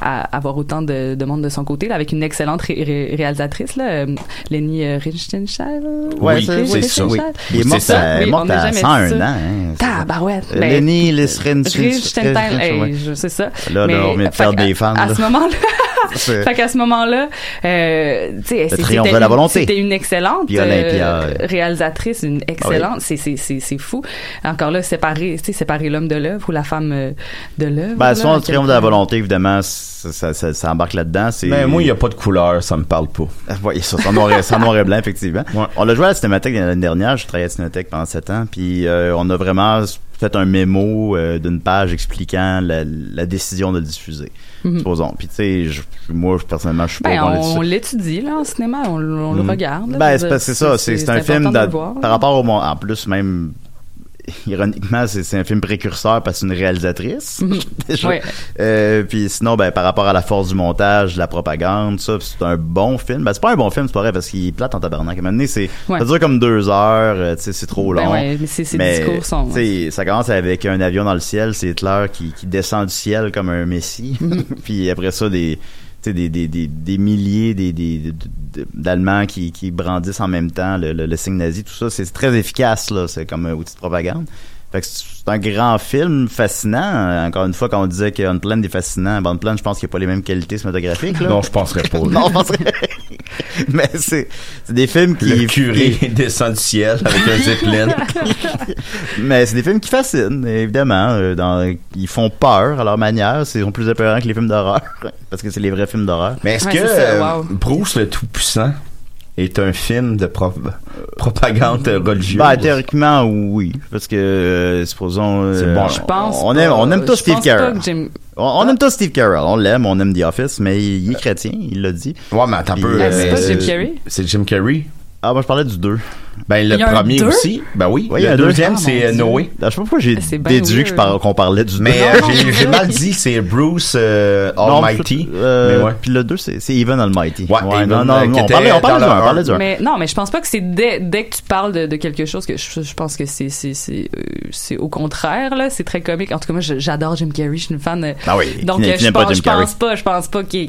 à avoir autant de, de monde de son côté là, avec une excellente ré- ré- réalisatrice là, euh, Leni euh, Riefenstahl. Ouais, Oui, c'est c'est oui, ça. oui. Oui. Il est C'est mort ça. à, Oui, mort on n'a à jamais 101 su ans. ça. Hein. Tabarouette. Ben, Lenny Lisren- Riefenstahl, hey, je sais ça. Là, là, Mais, on vient de qu'à- des fans, À là. ce moment-là, [laughs] C'est- fait qu'à ce moment-là, euh, tu sais, c'est- c'était une- volonté. C'était une excellente euh, réalisatrice, une excellente. C'est c'est c'est c'est fou. Encore là, séparer, tu sais, séparer l'homme de l'œuvre ou la femme euh, de l'œuvre. Ben, le quel triomphe de la volonté, évidemment, ça, ça, ça, ça embarque là-dedans. C'est... Ben, moi, il n'y a pas de couleur, ça me parle pas. Ah, Ouais, ça, c'est en noir et, c'est en noir et blanc, effectivement. On l'a joué à la Cinémathèque l'année dernière. Je travaillais à la Cinémathèque pendant sept ans. Puis euh, on a vraiment fait un mémo euh, d'une page expliquant la, la décision de le diffuser. Mhm. Supposons. Puis tu sais, moi, personnellement, je suis pas Ben, bon on, l'étudie là en cinéma, on, le- Mhm. regarde. là. Ben, c'est ça. C'est, un film de par rapport au. En plus, même ironiquement, c'est, un film précurseur parce que c'est une réalisatrice. [laughs] déjà. Ouais. Euh, puis sinon, ben, par rapport à la force du montage, de la propagande, ça, c'est un bon film. Ben, c'est pas un bon film, c'est pas vrai, parce qu'il est plate en tabarnak. À un moment donné, c'est, Ouais. ça dure comme deux heures, euh, tu sais, c'est trop Ben long. ouais, mais c'est- discours sont- tu sais, ça commence avec un avion dans le ciel, c'est Hitler qui, qui descend du ciel comme un messie. [laughs] puis après ça, des, des, des, des, des milliers d'Allemands qui, qui brandissent en même temps le, le, signe nazi, tout ça, c'est très efficace, là. C'est comme outil de propagande. Fait que c'est un grand film fascinant. Encore une fois, quand on disait qu'Unplanned est fascinant, ben, Unplanned, je pense qu'il n'y a pas les mêmes qualités cinématographiques. Là. Non, je penserais pas. [laughs] non, je penserais. [laughs] Mais c'est, c'est des films qui. Le curé [laughs] descend du ciel avec un zeppelin. Mais c'est des films qui fascinent, évidemment. euh, dans, ils font peur à leur manière. C'est- Ils sont plus épeurants que les films d'horreur. Parce que c'est les vrais films d'horreur. Mais est-ce Ouais, que ça, euh, wow. Bruce le Tout-Puissant est un film de pro- propagande religieuse? Ben, théoriquement, oui. Parce que, euh, supposons. euh, C'est bon. Je pense. On pas- aime, on aime tous Steve Carell. On, on aime tous Steve Carell. On l'aime, on aime The Office, mais il, il est chrétien, il l'a dit. Ouais, mais attends un peu. euh, c'est mais pas c'est- Jim Carrey? C'est Jim Carrey. Ah, moi, je parlais du 2. Ben, le premier aussi. Ben oui. Le deuxième, Ah, c'est euh. Noé. Je sais pas pourquoi j'ai déduit qu'on parlait du 2. Mais euh, j'ai- mal dit, c'est Bruce euh, Almighty. Euh, mais ouais. Puis le 2, c'est Even Almighty. Ouais, Even, non, non, on parlait, on parlait du le 1, on parlait du un. Mais non, mais je pense pas que c'est dès, dès que tu parles de, de quelque chose que je, je pense que c'est au contraire là, c'est très comique. En tout cas moi j'adore Jim Carrey, je suis une fan. Ah oui, donc je pas pense, Jim je Carrey. pense pas, je pense pas qu'il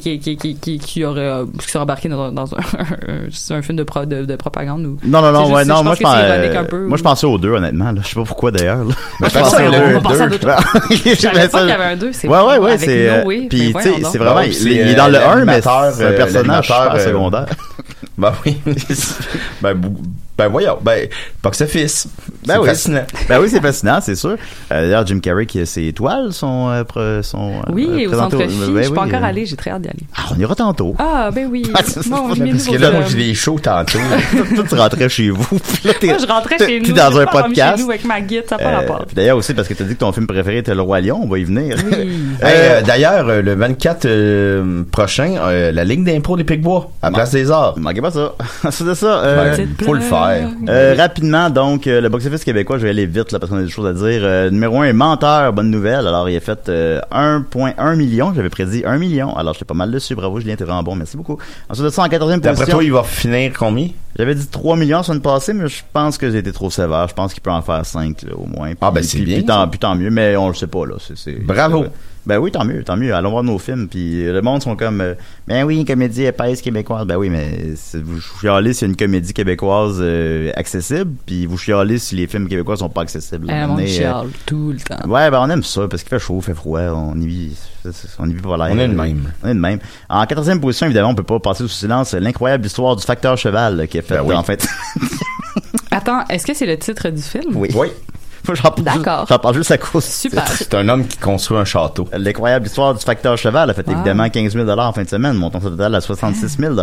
aurait qu'il serait embarqué dans, [laughs] un, film de, pro, de, de propagande ou. Non, non, non, juste- ouais, non, je moi je pense, un euh, peu, moi je pensais aux deux, honnêtement, là. Je sais pas pourquoi d'ailleurs, je pensais le au deux, [laughs] Je savais pas qu'il y avait un deux, c'est Ouais, ouais, ouais, c'est. euh, Puis, tu sais, c'est vraiment. Il, est euh, dans le 1, mais c'est un euh, personnage euh, secondaire. [laughs] [laughs] Ben oui. ben, ben voyons. Ben, box office. Ben c'est oui. fascinant. [laughs] Ben oui, c'est fascinant, c'est sûr. Euh, D'ailleurs, Jim Carrey, qui a ses étoiles sont. euh, pre- sont euh, Oui, au présentées centre Phi, ben je suis pas oui, encore euh, allée, j'ai très hâte d'y aller. Ah, on ira tantôt. Ah ben oui. [laughs] Ah, Bon, Parce que au là, moi, j'ai des shows tantôt. [laughs] Toi, tu rentrais chez vous. puis là, t'es- Moi, je rentrais chez t'es nous. dans un podcast. Chez nous avec ma guide, ça pas Euh, rapport. D'ailleurs aussi parce que t'as dit que ton film préféré était Le Roi Lion, on va y venir. Oui. Hey, euh, D'ailleurs, euh, le 24 euh, prochain, euh, la Ligue d'impro des Picbois, à Place des Arts. Manquez pas ça. c'est ça. Euh, Ben, faut le faire. Euh, rapidement, donc, euh, le box-office québécois, je vais aller vite là parce qu'on a des choses à dire. Euh, numéro 1, Menteur, bonne nouvelle. Alors, il a fait euh, 1.1 million. J'avais prédit 1 million. Alors, j'étais pas mal dessus. Bravo, Julien, t'es vraiment bon. Merci beaucoup. Ensuite de ça, en 14e D'après position. toi, il va finir combien? J'avais dit 3 millions la semaine passée, mais je pense que j'ai été trop sévère. Je pense qu'il peut en faire 5, là, au moins. Ah, ben, c'est bien, Puis tant, ça. puis tant mieux, mais on le sait pas, là. C'est, c'est- Bravo. Ben oui, tant mieux, tant mieux. Allons voir nos films. Puis le monde sont comme, euh, ben oui, comédie épaisse québécoise. Ben oui, mais vous chialez s'il y a une comédie québécoise euh, accessible, puis vous chialez si les films québécois sont pas accessibles. Eh, On est, euh, chiale tout le temps. Ouais, ben on aime ça parce qu'il fait chaud, il fait froid, on y vit, on y vit pas l'air. On est de même. On est de même. En quatorzième position, évidemment, on peut pas passer sous silence l'incroyable histoire du facteur cheval qui est fait Ben oui. en fait. [laughs] Attends, est-ce que c'est le titre du film? oui. Oui. Moi, [laughs] j'en parle, juste- j'en parle juste à cause. Super. C'est un homme qui construit un château. L'incroyable histoire du facteur cheval a fait Wow. évidemment 15 000 en fin de semaine, montant total à 66 000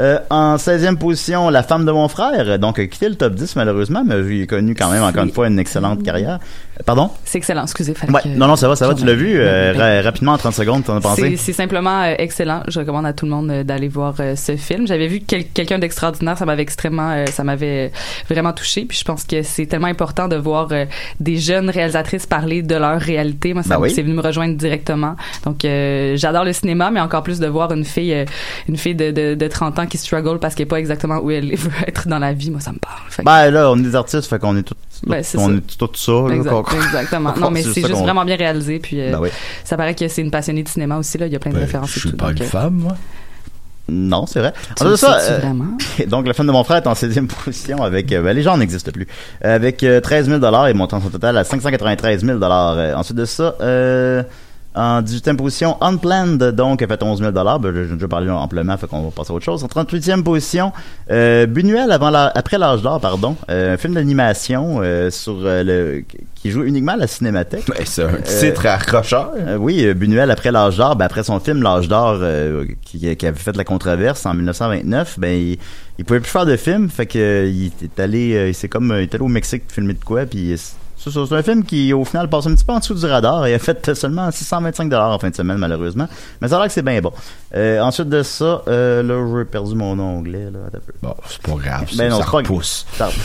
euh, En 16e position, la femme de mon frère, donc a quitté le top 10 malheureusement, mais il a connu quand même encore une fois une excellente carrière. Pardon? C'est excellent, excusez. Ouais, que- non, non, ça va, ça va, tu l'as vu euh, ra- rapidement en 30 secondes, t'en as pensé? c'est simplement euh, excellent. Je recommande à tout le monde euh, d'aller voir euh, ce film. J'avais vu quel- quelqu'un d'extraordinaire, ça m'avait extrêmement, euh, ça m'avait vraiment touché. Puis je pense que c'est tellement important de voir des jeunes réalisatrices parler de leur réalité. Moi, ça Ben oui. c'est venu me rejoindre directement. Donc euh, j'adore le cinéma, mais encore plus de voir une fille, une fille de, de, de 30 ans qui struggle parce qu'elle est pas exactement où elle [laughs] veut être dans la vie. Moi, ça me parle. Fait Ben là, on est des artistes, fait qu'on est tous, Ben, c'est on ça. est tout ça. là, Exact- [laughs] exactement. Non, mais c'est juste vraiment bien réalisé. Puis euh, Ben oui. ça paraît que c'est une passionnée de cinéma aussi. Là, il y a plein de références. Je suis tout, pas donc, une euh, femme, moi. Non, c'est vrai. Tu En le de ça, euh, [laughs] donc, la femme de mon frère est en 16e [laughs] position avec, euh, ben, les gens n'existent plus, avec euh, 13 000 et montant son total à 593 000 Euh, Ensuite de ça, en 18e position, Unplanned, donc, a fait 11 000 ben, J'ai déjà parlé amplement, fait qu'on va passer à autre chose. En 38e position, euh, Buñuel avant la- après l'âge d'or, pardon, euh, un film d'animation euh, sur euh, le qui joue uniquement à la cinémathèque. Ben, c'est un titre accrocheur. Euh, oui, euh, Buñuel après l'âge d'or, ben après son film l'âge d'or euh, qui, qui avait fait la controverse en 1929, ben il, il pouvait plus faire de film, fait que euh, il est allé, euh, il s'est comme, euh, il est allé au Mexique filmer de quoi, puis c'est ça, un film qui au final passe un petit peu en dessous du radar. Il a fait seulement 625 dollars en fin de semaine malheureusement, mais ça a l'air que c'est bien bon. Euh, ensuite de ça, euh, là j'ai perdu mon onglet là. attends. Bon, c'est pas grave. Ben non, ça c'est pas repousse. Ça- [laughs]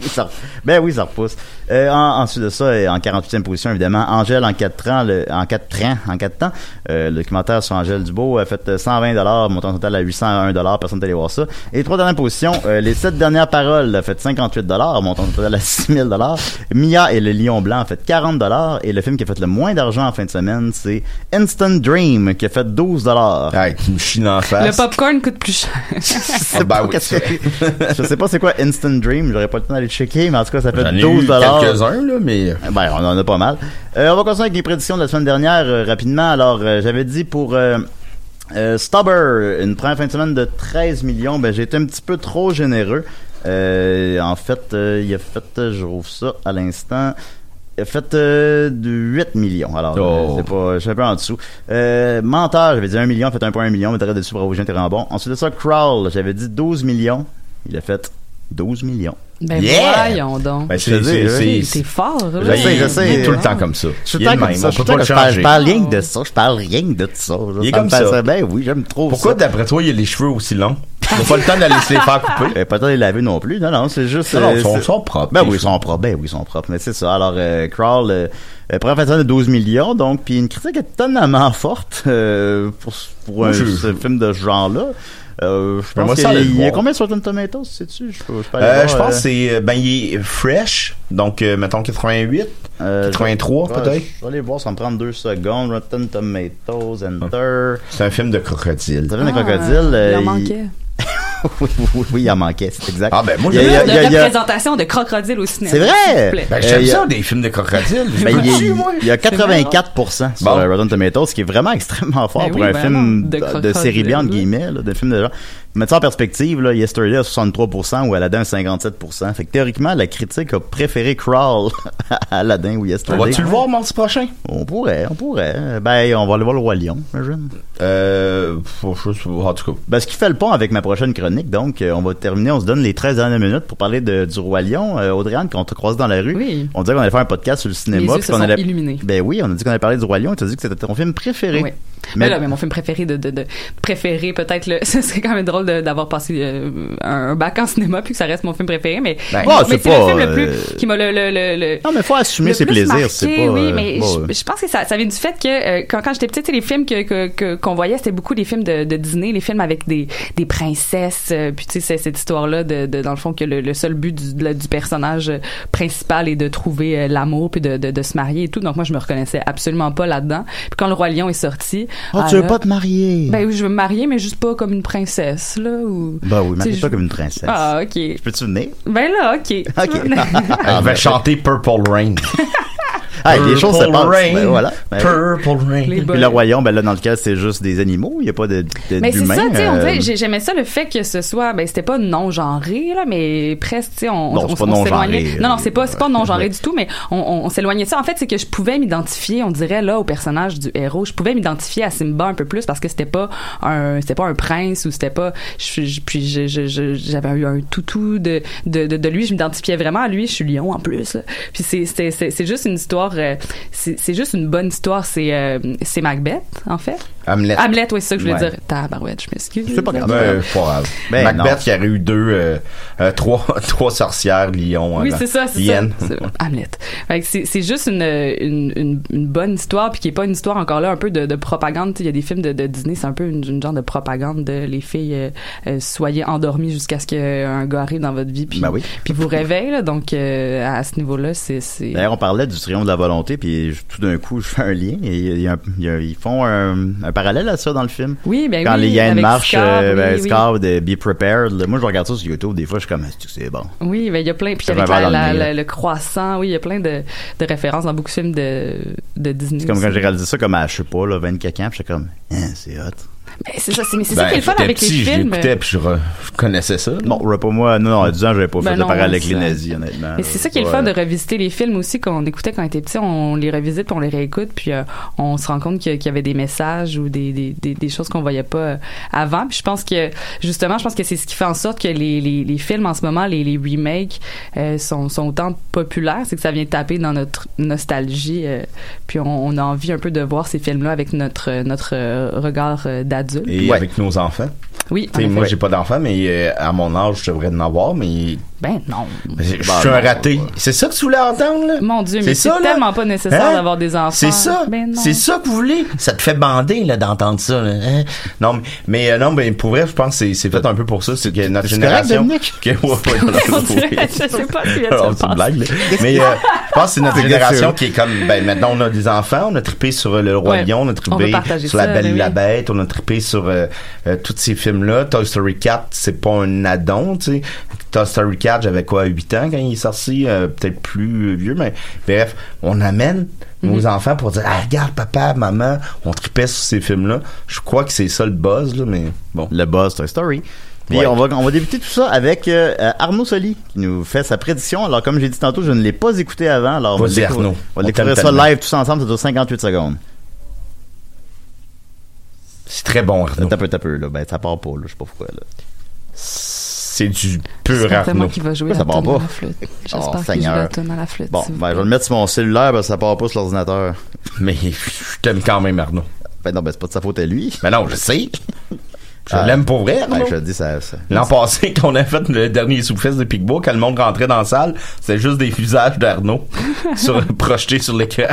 Ça- ben oui, ça repousse. Euh, en- ensuite de ça, euh, en 48e position, évidemment, Angèle en 4 ans, le, en 4 ans, en 4 temps. Euh, le documentaire sur Angèle Dubois a fait euh, 120 dollars, montant total à 801 dollars, personne n'est allé voir ça. Et trois dernières positions, euh, les sept dernières paroles a fait 58 dollars, montant total à 6000 dollars. Mia et le lion blanc a fait 40 dollars et le film qui a fait le moins d'argent en fin de semaine, c'est Instant Dream qui a fait 12 dollars. Hey, tu me en face. Le popcorn coûte plus cher. [laughs] Je sais Ah, ben pas oui, [laughs] je sais pas c'est quoi Instant Dream, j'aurais pas le temps d'aller checker, mais en tout cas, ça fait J'en ai 12 eu dollars. Quelques-uns, là, mais... Ben, on en a pas mal. Euh, on va continuer avec les prédictions de la semaine dernière euh, rapidement. Alors, euh, j'avais dit pour euh, euh, Stubber, une première fin de semaine de 13 millions, ben j'ai été un petit peu trop généreux. Euh, en fait, euh, il a fait, euh, je rouvre ça à l'instant. Il a fait euh, de 8 millions. Alors, Oh. euh, c'est pas, je suis un peu en dessous. Euh, Menteur, j'avais dit 1 million, il a fait 1.1 million, mais t'aurais dessus, bravo, j'ai vraiment bon. Ensuite de ça, Crawl, j'avais dit 12 millions. Il a fait 12 millions. Ben Yeah! voyons donc. Ben, c'est, c'est, c'est, fort, là. Je sais, je sais. Il est tout le temps comme ça. Je suis tout le temps comme même, ça. on Je parle- changer. je parle rien que de ça. Je parle rien que de ça. Il est Ça comme ça. Ben oui, j'aime trop Pourquoi, ça. d'après toi, il a les cheveux aussi longs? Il n'a pas le temps d'aller se les faire couper. Euh, pas le temps de les laver non plus. Non, non, c'est juste. Non, non, euh, ils sont, propres. Ben oui, ils sont propres. Ben oui, ils sont propres. Mais c'est ça. Alors, euh, Crawl, euh, euh, première fin de semaine de 12 millions, donc, puis une critique étonnamment forte euh, pour, pour un je- film de ce genre-là. Euh, je pense qu'il y a combien sur Rotten Tomatoes, sais-tu? Je, peux- je peux aller Euh, voir, je pense euh, que c'est, euh, ben, il est fresh. Donc, euh, mettons 88. euh, 83, je- peut-être. Je vais aller voir, ça me prendre deux secondes. Rotten Tomatoes, Enter. C'est un film de crocodile. Ça vient de Ah, crocodile. Il euh, en il- manquait. [laughs] oui, oui, oui, il en manquait, c'est exact. Ah, ben, moi, Il y a- j'ai- y a- y a- représentation de crocodile au cinéma. C'est vrai! Ben, Euh, j'aime il y a- ça, des films de crocodile. Ben, il, y a- J'écoute-tu, moi? il y a 84% sur Bon. euh, Rotten Tomatoes, ce qui est vraiment extrêmement fort Ben pour oui, un ben film de série B, entre guillemets, là, de film de genre. Mettre ça en perspective, là, Yesterday à 63% ou Aladdin à 57%. Fait que théoriquement, la critique a préféré Crawl [laughs] à Aladdin ou Yesterday. Vas-tu le voir mardi prochain? On pourrait, on pourrait. Ben, on va aller voir le Roi Lion, j'imagine. Euh, faut- je sais pas, en tout cas. Ben, ce qui fait le pont avec ma prochaine chronique, donc, euh, on va terminer, on se donne les 13 dernières minutes pour parler de, du Roi Lion. Euh, Audrey-Anne, quand on te croise dans la rue, Oui. on disait qu'on allait faire un podcast sur le Les cinéma. yeux puis se sont allait... illuminés. Ben oui, on a dit qu'on allait parler du Roi Lion et tu as dit que c'était ton film préféré. Oui. Mais- Mais là, mais mon film préféré de, de, de préféré peut-être le, [laughs] ce serait quand même drôle d'avoir passé euh, un, bac en cinéma puis que ça reste mon film préféré mais Ben, mais ah, c'est le film le plus euh, qui m'a le, le, Non, mais faut assumer ses plaisirs, c'est pas. oui, mais bon, je, je pense que ça, ça vient du fait que quand, quand j'étais petite, les films que qu'on voyait, c'était beaucoup des films de, de Disney, les films avec des, des princesses, puis tu sais, c'est cette histoire-là de, de, dans le fond, que le, le seul but du, du personnage euh, principal est de trouver euh, l'amour puis de, de, de se marier et tout. Donc moi, je me reconnaissais absolument pas là-dedans. Puis quand le roi lion est sorti, Oh, ah, tu veux pas te marier? ben oui, je veux me marier, mais juste pas comme une princesse là ou. Ben oui, marie-toi je- comme une princesse. Ah ok. Peux-tu venir? Ben là, ok. Ok. Elle [laughs] [laughs] va chanter Purple Rain. [laughs] Ah, les choses se Purple passent. Rain. Ben, voilà. Ben, Purple Rain. Puis le royaume, ben là, dans le cas, c'est juste des animaux. Il n'y a pas de, de Mais c'est ça, tu sais, on euh, dirait, j'ai- j'aimais ça le fait que ce soit, ben c'était pas non-genré, là, mais presque, tu sais, on, Non, on, c'est pas on s'éloignait. euh, Non, non, c'est pas, c'est pas non-genré du tout, mais on, on, on s'éloignait de ça. En fait, c'est que je pouvais m'identifier, on dirait, là, au personnage du héros. Je pouvais m'identifier à Simba un peu plus parce que c'était pas un, c'était pas un prince ou c'était pas, je, je- puis je- je- je- j'avais eu un toutou de, de, de, de lui, je m'identifiais vraiment à lui, je suis lion en plus, là. Puis c'est, c'est, c'est, c'est juste une histoire, euh, c'est, c'est juste une bonne histoire, c'est, euh, c'est Macbeth, en fait. Hamlet. Hamlet, oui, c'est ça que je voulais Ouais. dire. Tabarouette, je m'excuse. C'est pas grave. Ben, pas grave. Ben, Macbeth, non. il y aurait eu deux, euh, euh, trois, [laughs] trois sorcières, lions. Oui, c'est ça, c'est ça. Hamlet. C'est, juste une, une, une, une bonne histoire, puis qui est pas une histoire encore là un peu de, de propagande. Il y a des films de, de Disney, c'est un peu une, une genre de propagande de les filles euh, euh, soyez endormies jusqu'à ce qu'un gars arrive dans votre vie, puis, Ben oui. puis vous réveille. Là, donc euh, à ce niveau-là, c'est, c'est... D'ailleurs, on parlait du triomphe de la volonté, puis tout d'un coup, je fais un lien. Et il y a un- il y a- ils font un, un parallèle à ça dans le film? Oui, ben Quand oui, avec marchent, Scar, euh, ben, oui, oui. Scar de Be Prepared. là. moi, je regarde ça sur YouTube. Des fois, je suis comme, Est-ce que c'est bon? Oui, ben il y a plein puis avec la, le la- nez, là. la- le croissant, oui, il y a plein de, de références dans beaucoup de films de, de Disney. C'est comme quand j'ai réalisé ça comme à, je sais pas, là, 24 ans, puis j'étais comme, Hein, c'est hot. Ben, c'est ça, c'est, mais c'est Ben, ça qui est le fun avec les films. l'écoutais, puis je, re- je connaissais ça. Ouais, pas moi, non, non, à 10 ans, j'avais pas Ben fait de non, parallèle avec les ça. nazis, honnêtement. Mais c'est ça qui est le fun de revisiter les films aussi qu'on écoutait quand on était petit. On les revisite, puis on les réécoute, puis euh, on se rend compte qu'il y avait des messages ou des, des, des, des choses qu'on voyait pas euh, avant. Puis je pense que justement, je pense que c'est ce qui fait en sorte que les, les, les films en ce moment, les, les remakes euh, sont, sont autant populaires, c'est que ça vient taper dans notre nostalgie. euh, puis on, on a envie un peu de voir ces films-là avec notre notre regard euh, Et Ouais. avec nos enfants. Oui, en moi, j'ai pas d'enfants, mais euh, à mon âge, je devrais en avoir, mais ben non. je je suis un non, raté. C'est ça que tu voulais entendre, là? Mon Dieu, mais c'est ça, là? tellement pas nécessaire Hein? d'avoir des enfants. C'est ça. Ben non. c'est ça que vous voulez? Ça te fait bander, là, d'entendre ça, là, hein? Non, mais, mais, euh, non, mais pour vrai, je pense que c'est, fait un peu pour ça. C'est que notre génération. Dominique? [laughs] que, ouais, ouais, non, On oui. dirait, je sais pas si Alors, c'est une blague, là. Mais euh, je pense que c'est notre génération qui est comme ben maintenant on a des enfants, on a trippé sur euh, le roi Ouais. lion, on a On trippé partager sur la belle et ben la bête, on a trippé sur euh, tous ces films là. Toy Story 4, c'est pas un addon, tu sais. Toy Story 4, j'avais quoi 8 ans quand il est sorti, euh, peut-être plus vieux mais bref, on amène Mhm. nos enfants pour dire ah, regarde papa, maman, on tripait sur ces films là. Je crois que c'est ça le buzz là mais bon. Le buzz Toy Story. Puis Ouais. on va on va débuter tout ça avec euh, euh, Arnaud Soli qui nous fait sa prédiction. Alors comme j'ai dit tantôt, je ne l'ai pas écouté avant. Alors on va Vas-y, découvrir- Arnaud. On va On découvrir ça tellement. live tous ensemble, ça dure 58 secondes. C'est très bon Arnaud. T'as peu, t'as peu, là. Ben, ça part pas, là. Je sais pas pourquoi, là. C'est du pur Arnaud. qu'il va jouer Ça la part pas. à la flûte. Oh, J'espère qu'il joue la tonne à la flûte. Bon, ben, je vais le mettre sur mon cellulaire, parce que ça part pas sur l'ordinateur. Mais [laughs] je t'aime quand même Arnaud. Ben, non, ben, c'est pas de sa faute à lui. Ben non, je sais. Je Ah. l'aime pour vrai, Ben, Arnaud. je dis, ça, ça. L'an passé, quand on a fait le dernier sous-fest de Picbois, quand le monde rentrait dans la salle, c'était juste des visages d'Arnaud [laughs] sur, projetés sur l'écran.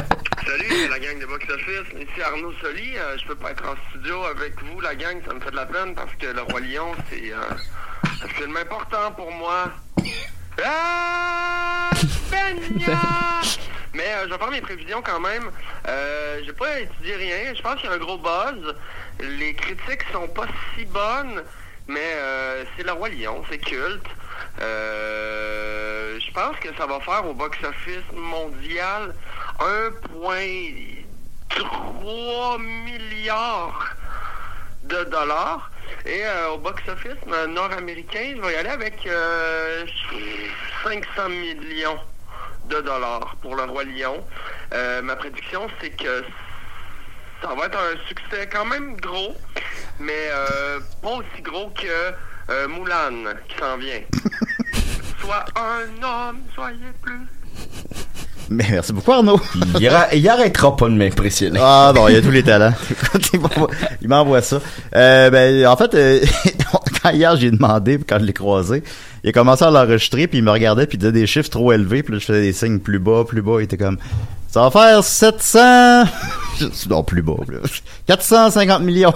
Salut, c'est la gang de Box Office. Ici Arnaud Soli. Euh, je peux pas être en studio avec vous, la gang. Ça me fait de la peine parce que Le Roi Lion, c'est euh, un film important pour moi. Ah! [laughs] Mais euh, je vais faire mes prévisions quand même. Euh, j'ai pas étudié rien. Je pense qu'il y a un gros buzz. Les critiques sont pas si bonnes, mais euh, c'est Le Roi Lion, c'est culte. Euh, je pense que ça va faire au box-office mondial 1,3 milliard de dollars. Et euh, au box-office euh, nord-américain, je vais y aller avec euh, 500 millions de dollars pour le Roi Lion. Euh, ma prédiction, c'est que ça va être un succès quand même gros, mais euh, pas aussi gros que euh, Moulin qui s'en vient. [laughs] Sois un homme, soyez plus. [laughs] Mais merci beaucoup, Arnaud. Il, arr- il arrêtera pas de m'impressionner. Ah bon, il a tous les talents. [laughs] Il m'envoie- ça. Euh, ben, en fait, euh, [laughs] quand hier j'ai demandé, quand je l'ai croisé, il a commencé à l'enregistrer, puis il me regardait, puis il disait des chiffres trop élevés, puis là je faisais des signes plus bas, plus bas, il était comme ça va faire 700 [laughs] non plus bas là. 450 millions.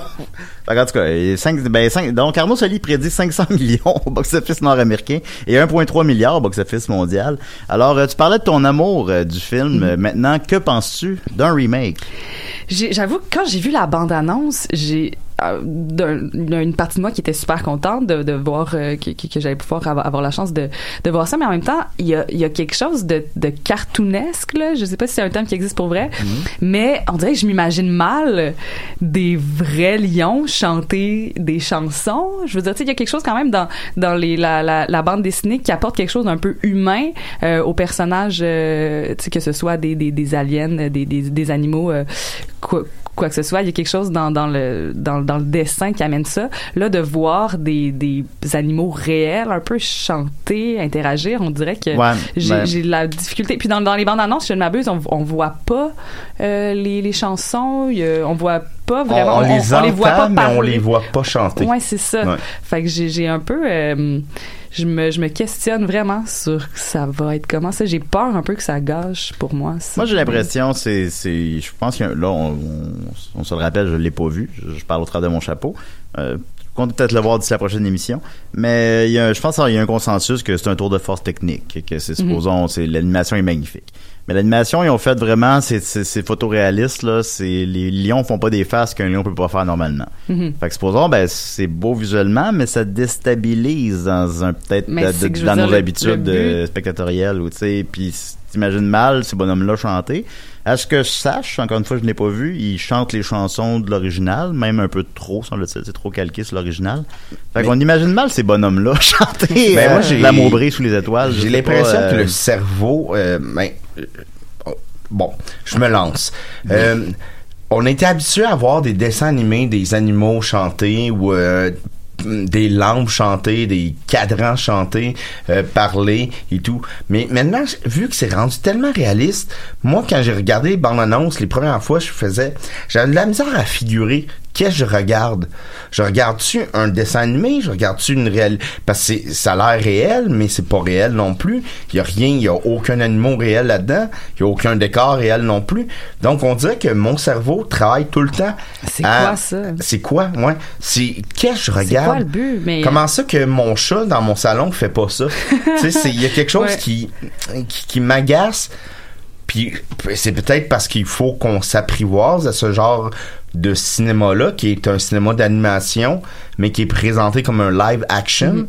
Qu'en tout cas et cinq- ben, cinq- donc Arnaud Soli prédit 500 millions au box-office nord-américain et 1,3 milliard au box-office mondial. Alors euh, tu parlais de ton amour euh, du film. Euh, maintenant que penses-tu d'un remake? J'avoue que quand j'ai vu la bande-annonce, j'ai d'une partie de moi qui était super contente de, de voir euh, que, que, que j'allais pouvoir avoir, avoir la chance de, de voir ça mais en même temps il y a, il y a quelque chose de, de cartoonesque là. Je sais pas si c'est un terme qui existe pour vrai mais on dirait que je m'imagine mal des vrais lions chanter des chansons. Je veux dire tu sais il y a quelque chose quand même dans dans les la, la, la bande dessinée qui apporte quelque chose d'un peu humain euh, aux personnages euh, que ce soit des, des, des aliens des, des, des animaux euh, quoi quoi que ce soit, il y a quelque chose dans, dans le dans, dans le dessin qui amène ça. Là, de voir des, des animaux réels un peu chanter, interagir, on dirait que Ouais, j'ai ben- j'ai de la difficulté. Puis dans, dans les bandes annonces, je ne m'abuse, on, on voit pas euh, les, les chansons, a- on voit pas vraiment, on, on les entend, voit pas mais on parler. les voit pas chanter. Ouais, c'est ça. Ouais. Fait que j'ai j'ai un peu euh, je me je me questionne vraiment sur ça va être comment ça. J'ai peur un peu que ça gâche pour moi. Moi, j'ai l'impression, c'est, c'est, je pense que là, on, on, on se le rappelle, je l'ai pas vu. Je, je parle au travers de mon chapeau. Euh, on peut peut-être le voir d'ici la prochaine émission. Mais il y a, je pense qu'il y a un consensus que c'est un tour de force technique, que c'est Mhm. supposons, c'est l'animation est magnifique. Mais l'animation, ils ont fait vraiment, c'est, photoréaliste là. C'est les lions font pas des faces qu'un lion peut pas faire normalement. Mhm. Fait que supposons, ben c'est beau visuellement, mais ça déstabilise dans un peut-être dans nos habitudes le de spectatorielles ou tu sais, puis t'imagines mal ces bonhommes-là chanter. À ce que je sache, encore une fois, je n'ai pas vu, ils chantent les chansons de l'original, même un peu trop, semble-t-il, c'est trop calqué sur l'original. Fait Mais- qu'on imagine mal ces bonhommes-là [laughs] chanter Ben, euh, moi, j'ai- La Maubrée sous les étoiles. J'ai l'impression que euh, le cerveau, euh, ben, euh, oh, bon, je me lance. [laughs] Euh, on était habitué à voir des dessins animés, des animaux chanter ou euh, des lampes chanter, des cadrans chanter, euh, parler et tout. Mais maintenant, vu que c'est rendu tellement réaliste, moi, quand j'ai regardé les bandes annonces, les premières fois, je faisais, j'avais de la misère à figurer qu'est-ce que je regarde? Je regarde-tu un dessin animé? Je regarde-tu une réelle... Parce que c'est- ça a l'air réel, mais c'est pas réel non plus. Il y a rien, il y a aucun animal réel là-dedans. Il y a aucun décor réel non plus. Donc, on dirait que mon cerveau travaille tout le temps. C'est à- quoi ça? C'est quoi, ouais? C'est qu'est-ce que je C'est regarde? quoi le but? Mais Comment ça que mon chat dans mon salon fait pas ça? [laughs] tu sais, c'est- il y a quelque chose Ouais. qui, qui, qui m'agace. Puis c'est peut-être parce qu'il faut qu'on s'apprivoise à ce genre de cinéma-là, qui est un cinéma d'animation, mais qui est présenté comme un live action. Mm-hmm.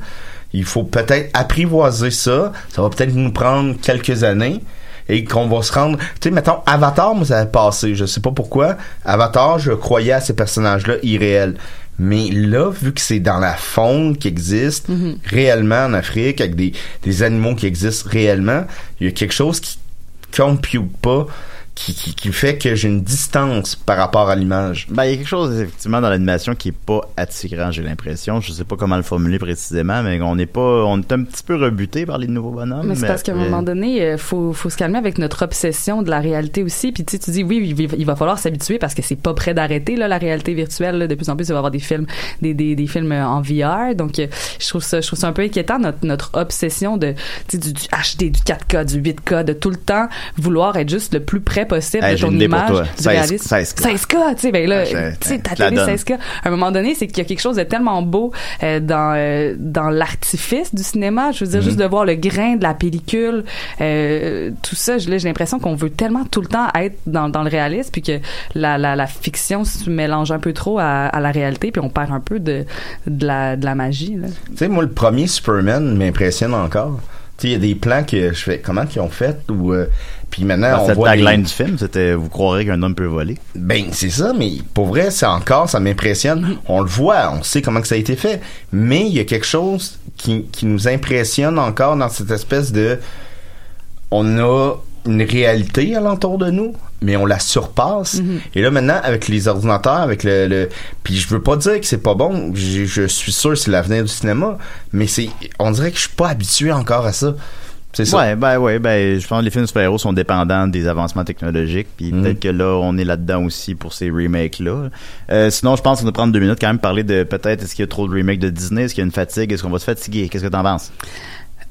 Il faut peut-être apprivoiser ça. Ça va peut-être nous prendre quelques années. Et qu'on va se rendre... Tu sais, mettons, Avatar, moi, ça a passé. Je sais pas pourquoi. Avatar, je croyais à ces personnages-là irréels. Mais là, vu que c'est dans la faune qui existe Mm-hmm. réellement en Afrique, avec des, des animaux qui existent réellement, il y a quelque chose qui compute pas, qui, qui, qui fait que j'ai une distance par rapport à l'image. Ben, il y a quelque chose, effectivement, dans l'animation qui est pas attirant, j'ai l'impression. Je sais pas comment le formuler précisément, mais on n'est pas, on est un petit peu rebuté par les nouveaux bonhommes. Mais c'est parce qu'à un moment euh, donné, euh, faut, faut se calmer avec notre obsession de la réalité aussi. Puis tu sais, tu dis oui, il, va- falloir s'habituer parce que c'est pas prêt d'arrêter là la réalité virtuelle. là. De plus en plus, il va y avoir des films, des, des, des films euh, en VR. Donc je trouve ça, je trouve ça un peu inquiétant notre notre obsession de tu sais, du, du HD, du 4K, du 8K, de tout le temps vouloir être juste le plus près possible Hey, de ton idée pour image, toi. du 16 réalisme. 16K. 16K, tu sais, ben là, Ah, tu sais, ta télé donne. 16K. À un moment donné, c'est qu'il y a quelque chose de tellement beau euh, dans euh, dans l'artifice du cinéma. Je veux dire, Mhm. juste de voir le grain de la pellicule, euh, tout ça. J'ai l'impression qu'on veut tellement tout le temps être dans, dans le réalisme, puis que la, la, la fiction se mélange un peu trop à, à la réalité, puis on perd un peu de, de, la, de la magie. Tu sais, moi, le premier Superman m'impressionne encore. Il y a des plans que je fais, comment qu'ils ont fait, ou, euh, puis maintenant, Dans on cette voit tagline du film, c'était vous croirez qu'un homme peut voler. Ben, c'est ça, mais pour vrai, c'est encore, ça m'impressionne. On le voit, on sait comment que ça a été fait. Mais il y a quelque chose qui, qui nous impressionne encore dans cette espèce de... On a une réalité alentour de nous, mais on la surpasse. Et là, maintenant, avec les ordinateurs, avec le... le puis je veux pas dire que c'est pas bon, je, je suis sûr que c'est l'avenir du cinéma, mais c'est... On dirait que je suis pas habitué encore à ça. C'est ça. Ouais, ben ouais, ben je pense que les films super-héros sont dépendants des avancements technologiques, puis Mhm. peut-être que là on est là-dedans aussi pour ces remakes là. Euh, sinon, je pense qu'on va prendre deux minutes quand même parler de peut-être est-ce qu'il y a trop de remakes de Disney, est-ce qu'il y a une fatigue, est-ce qu'on va se fatiguer, qu'est-ce que t'en penses?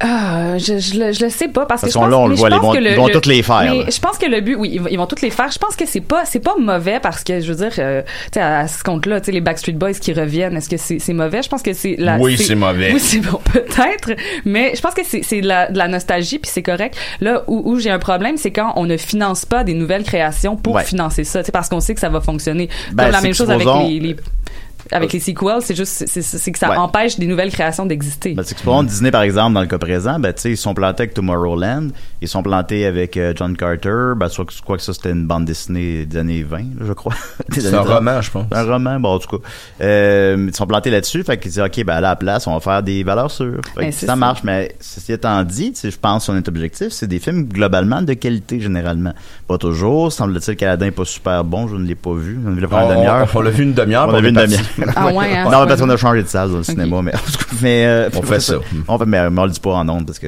Ah, je, je, le, je le sais pas parce que Parce je pense, là, on le voit, ils vont- le- ils vont le- toutes les faire, Mais je pense que le but, oui, ils vont, ils vont toutes les faire. Je pense que c'est pas, c'est pas mauvais parce que je veux dire, euh, tu sais, à, ce compte-là, tu sais, les Backstreet Boys qui reviennent, est-ce que c'est, c'est mauvais? Je pense que c'est la. Oui, c'est mauvais. [laughs] Oui, c'est bon, peut-être, mais je pense que c'est, c'est de la, de la nostalgie puis c'est correct. Là où, où j'ai un problème, c'est quand on ne finance pas des nouvelles créations pour Ouais. financer ça, tu sais, parce qu'on sait que ça va fonctionner. Ben, Comme la même chose avec les avec les sequels, c'est juste, c'est- c'est c'est que ça Ouais. empêche des nouvelles créations d'exister. Ben, c'est que pour Disney, par exemple, dans le cas présent, ben, tu sais, ils sont plantés avec Tomorrowland, ils sont plantés avec euh, John Carter, ben, soit que, quoi que ça, c'était une bande dessinée des années 20, là, je crois. [laughs] Des C'est un 30. roman, je pense. Un roman, bon, en tout cas. Euh, ils sont plantés là-dessus, fait qu'ils disent, OK, ben, à la place, on va faire des valeurs sûres. Fait Ben, que ça ça. marche, mais ceci étant dit, tu sais, je pense qu'on est objectif, c'est des films globalement de qualité, généralement. Pas toujours, semble-t-il que Aladdin n'est pas super bon, je ne l'ai pas vu. On l'a vu On- une demi-heure. on l'a vu une demi-heure, On l'a vu une demi-heure. Ah [laughs] ouais, hein, non, parce pas- qu'on a changé de salle dans le cinéma, mais, mais euh, On fait ça. On fait, mais, mais on le dit pas en ondes parce que.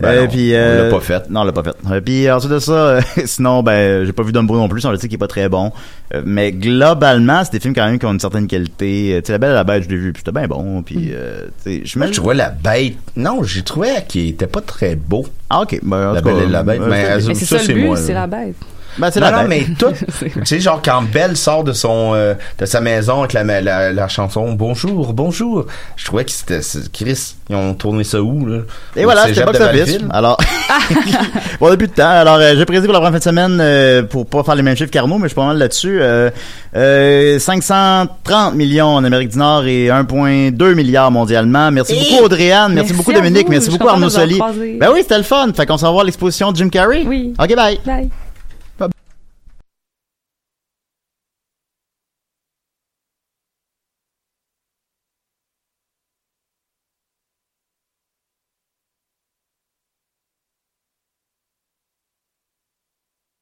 Ben Euh, non, puis, on euh, l'a pas fait. Non, on l'a pas fait. Euh, puis ensuite de ça, euh, [laughs] sinon, ben, j'ai pas vu Dumbo non plus. On le dit qu'il est pas très bon. Euh, mais globalement, c'est des films quand même qui ont une certaine qualité. Euh, Tu sais, la Belle et la Bête, je l'ai vu, puis c'était bien bon. Puis, euh, tu sais, je me trouvais la bête? Non, j'ai trouvé qu'il était pas très beau. Ah, ok. Ben, en La tout cas, Belle et la Bête. euh, Mais, ça, c'est le but, moi, c'est la bête. Ben, c'est non, la non, Bête. mais tout. [laughs] tu sais, genre, quand Belle sort de son, euh, de sa maison avec la, la, la chanson Bonjour, bonjour, je trouvais que c'était, c'est- Chris, ils ont tourné ça où, là? Et voilà, c'était box de office. Alors, [laughs] [laughs] bon, plus de temps. Alors, euh, j'ai prédit pour la première fin de semaine, euh, pour pas faire les mêmes chiffres qu'Arnaud, mais je suis pas mal là-dessus. Euh, euh, 530 millions en Amérique du Nord et 1,2 milliard mondialement. Merci beaucoup Audrey-Anne, merci, Merci beaucoup Dominique, vous. merci beaucoup Arnaud Soli. Ben oui, c'était le fun. Fait qu'on s'en va voir l'exposition de Jim Carrey. Oui. Ok, bye. Bye.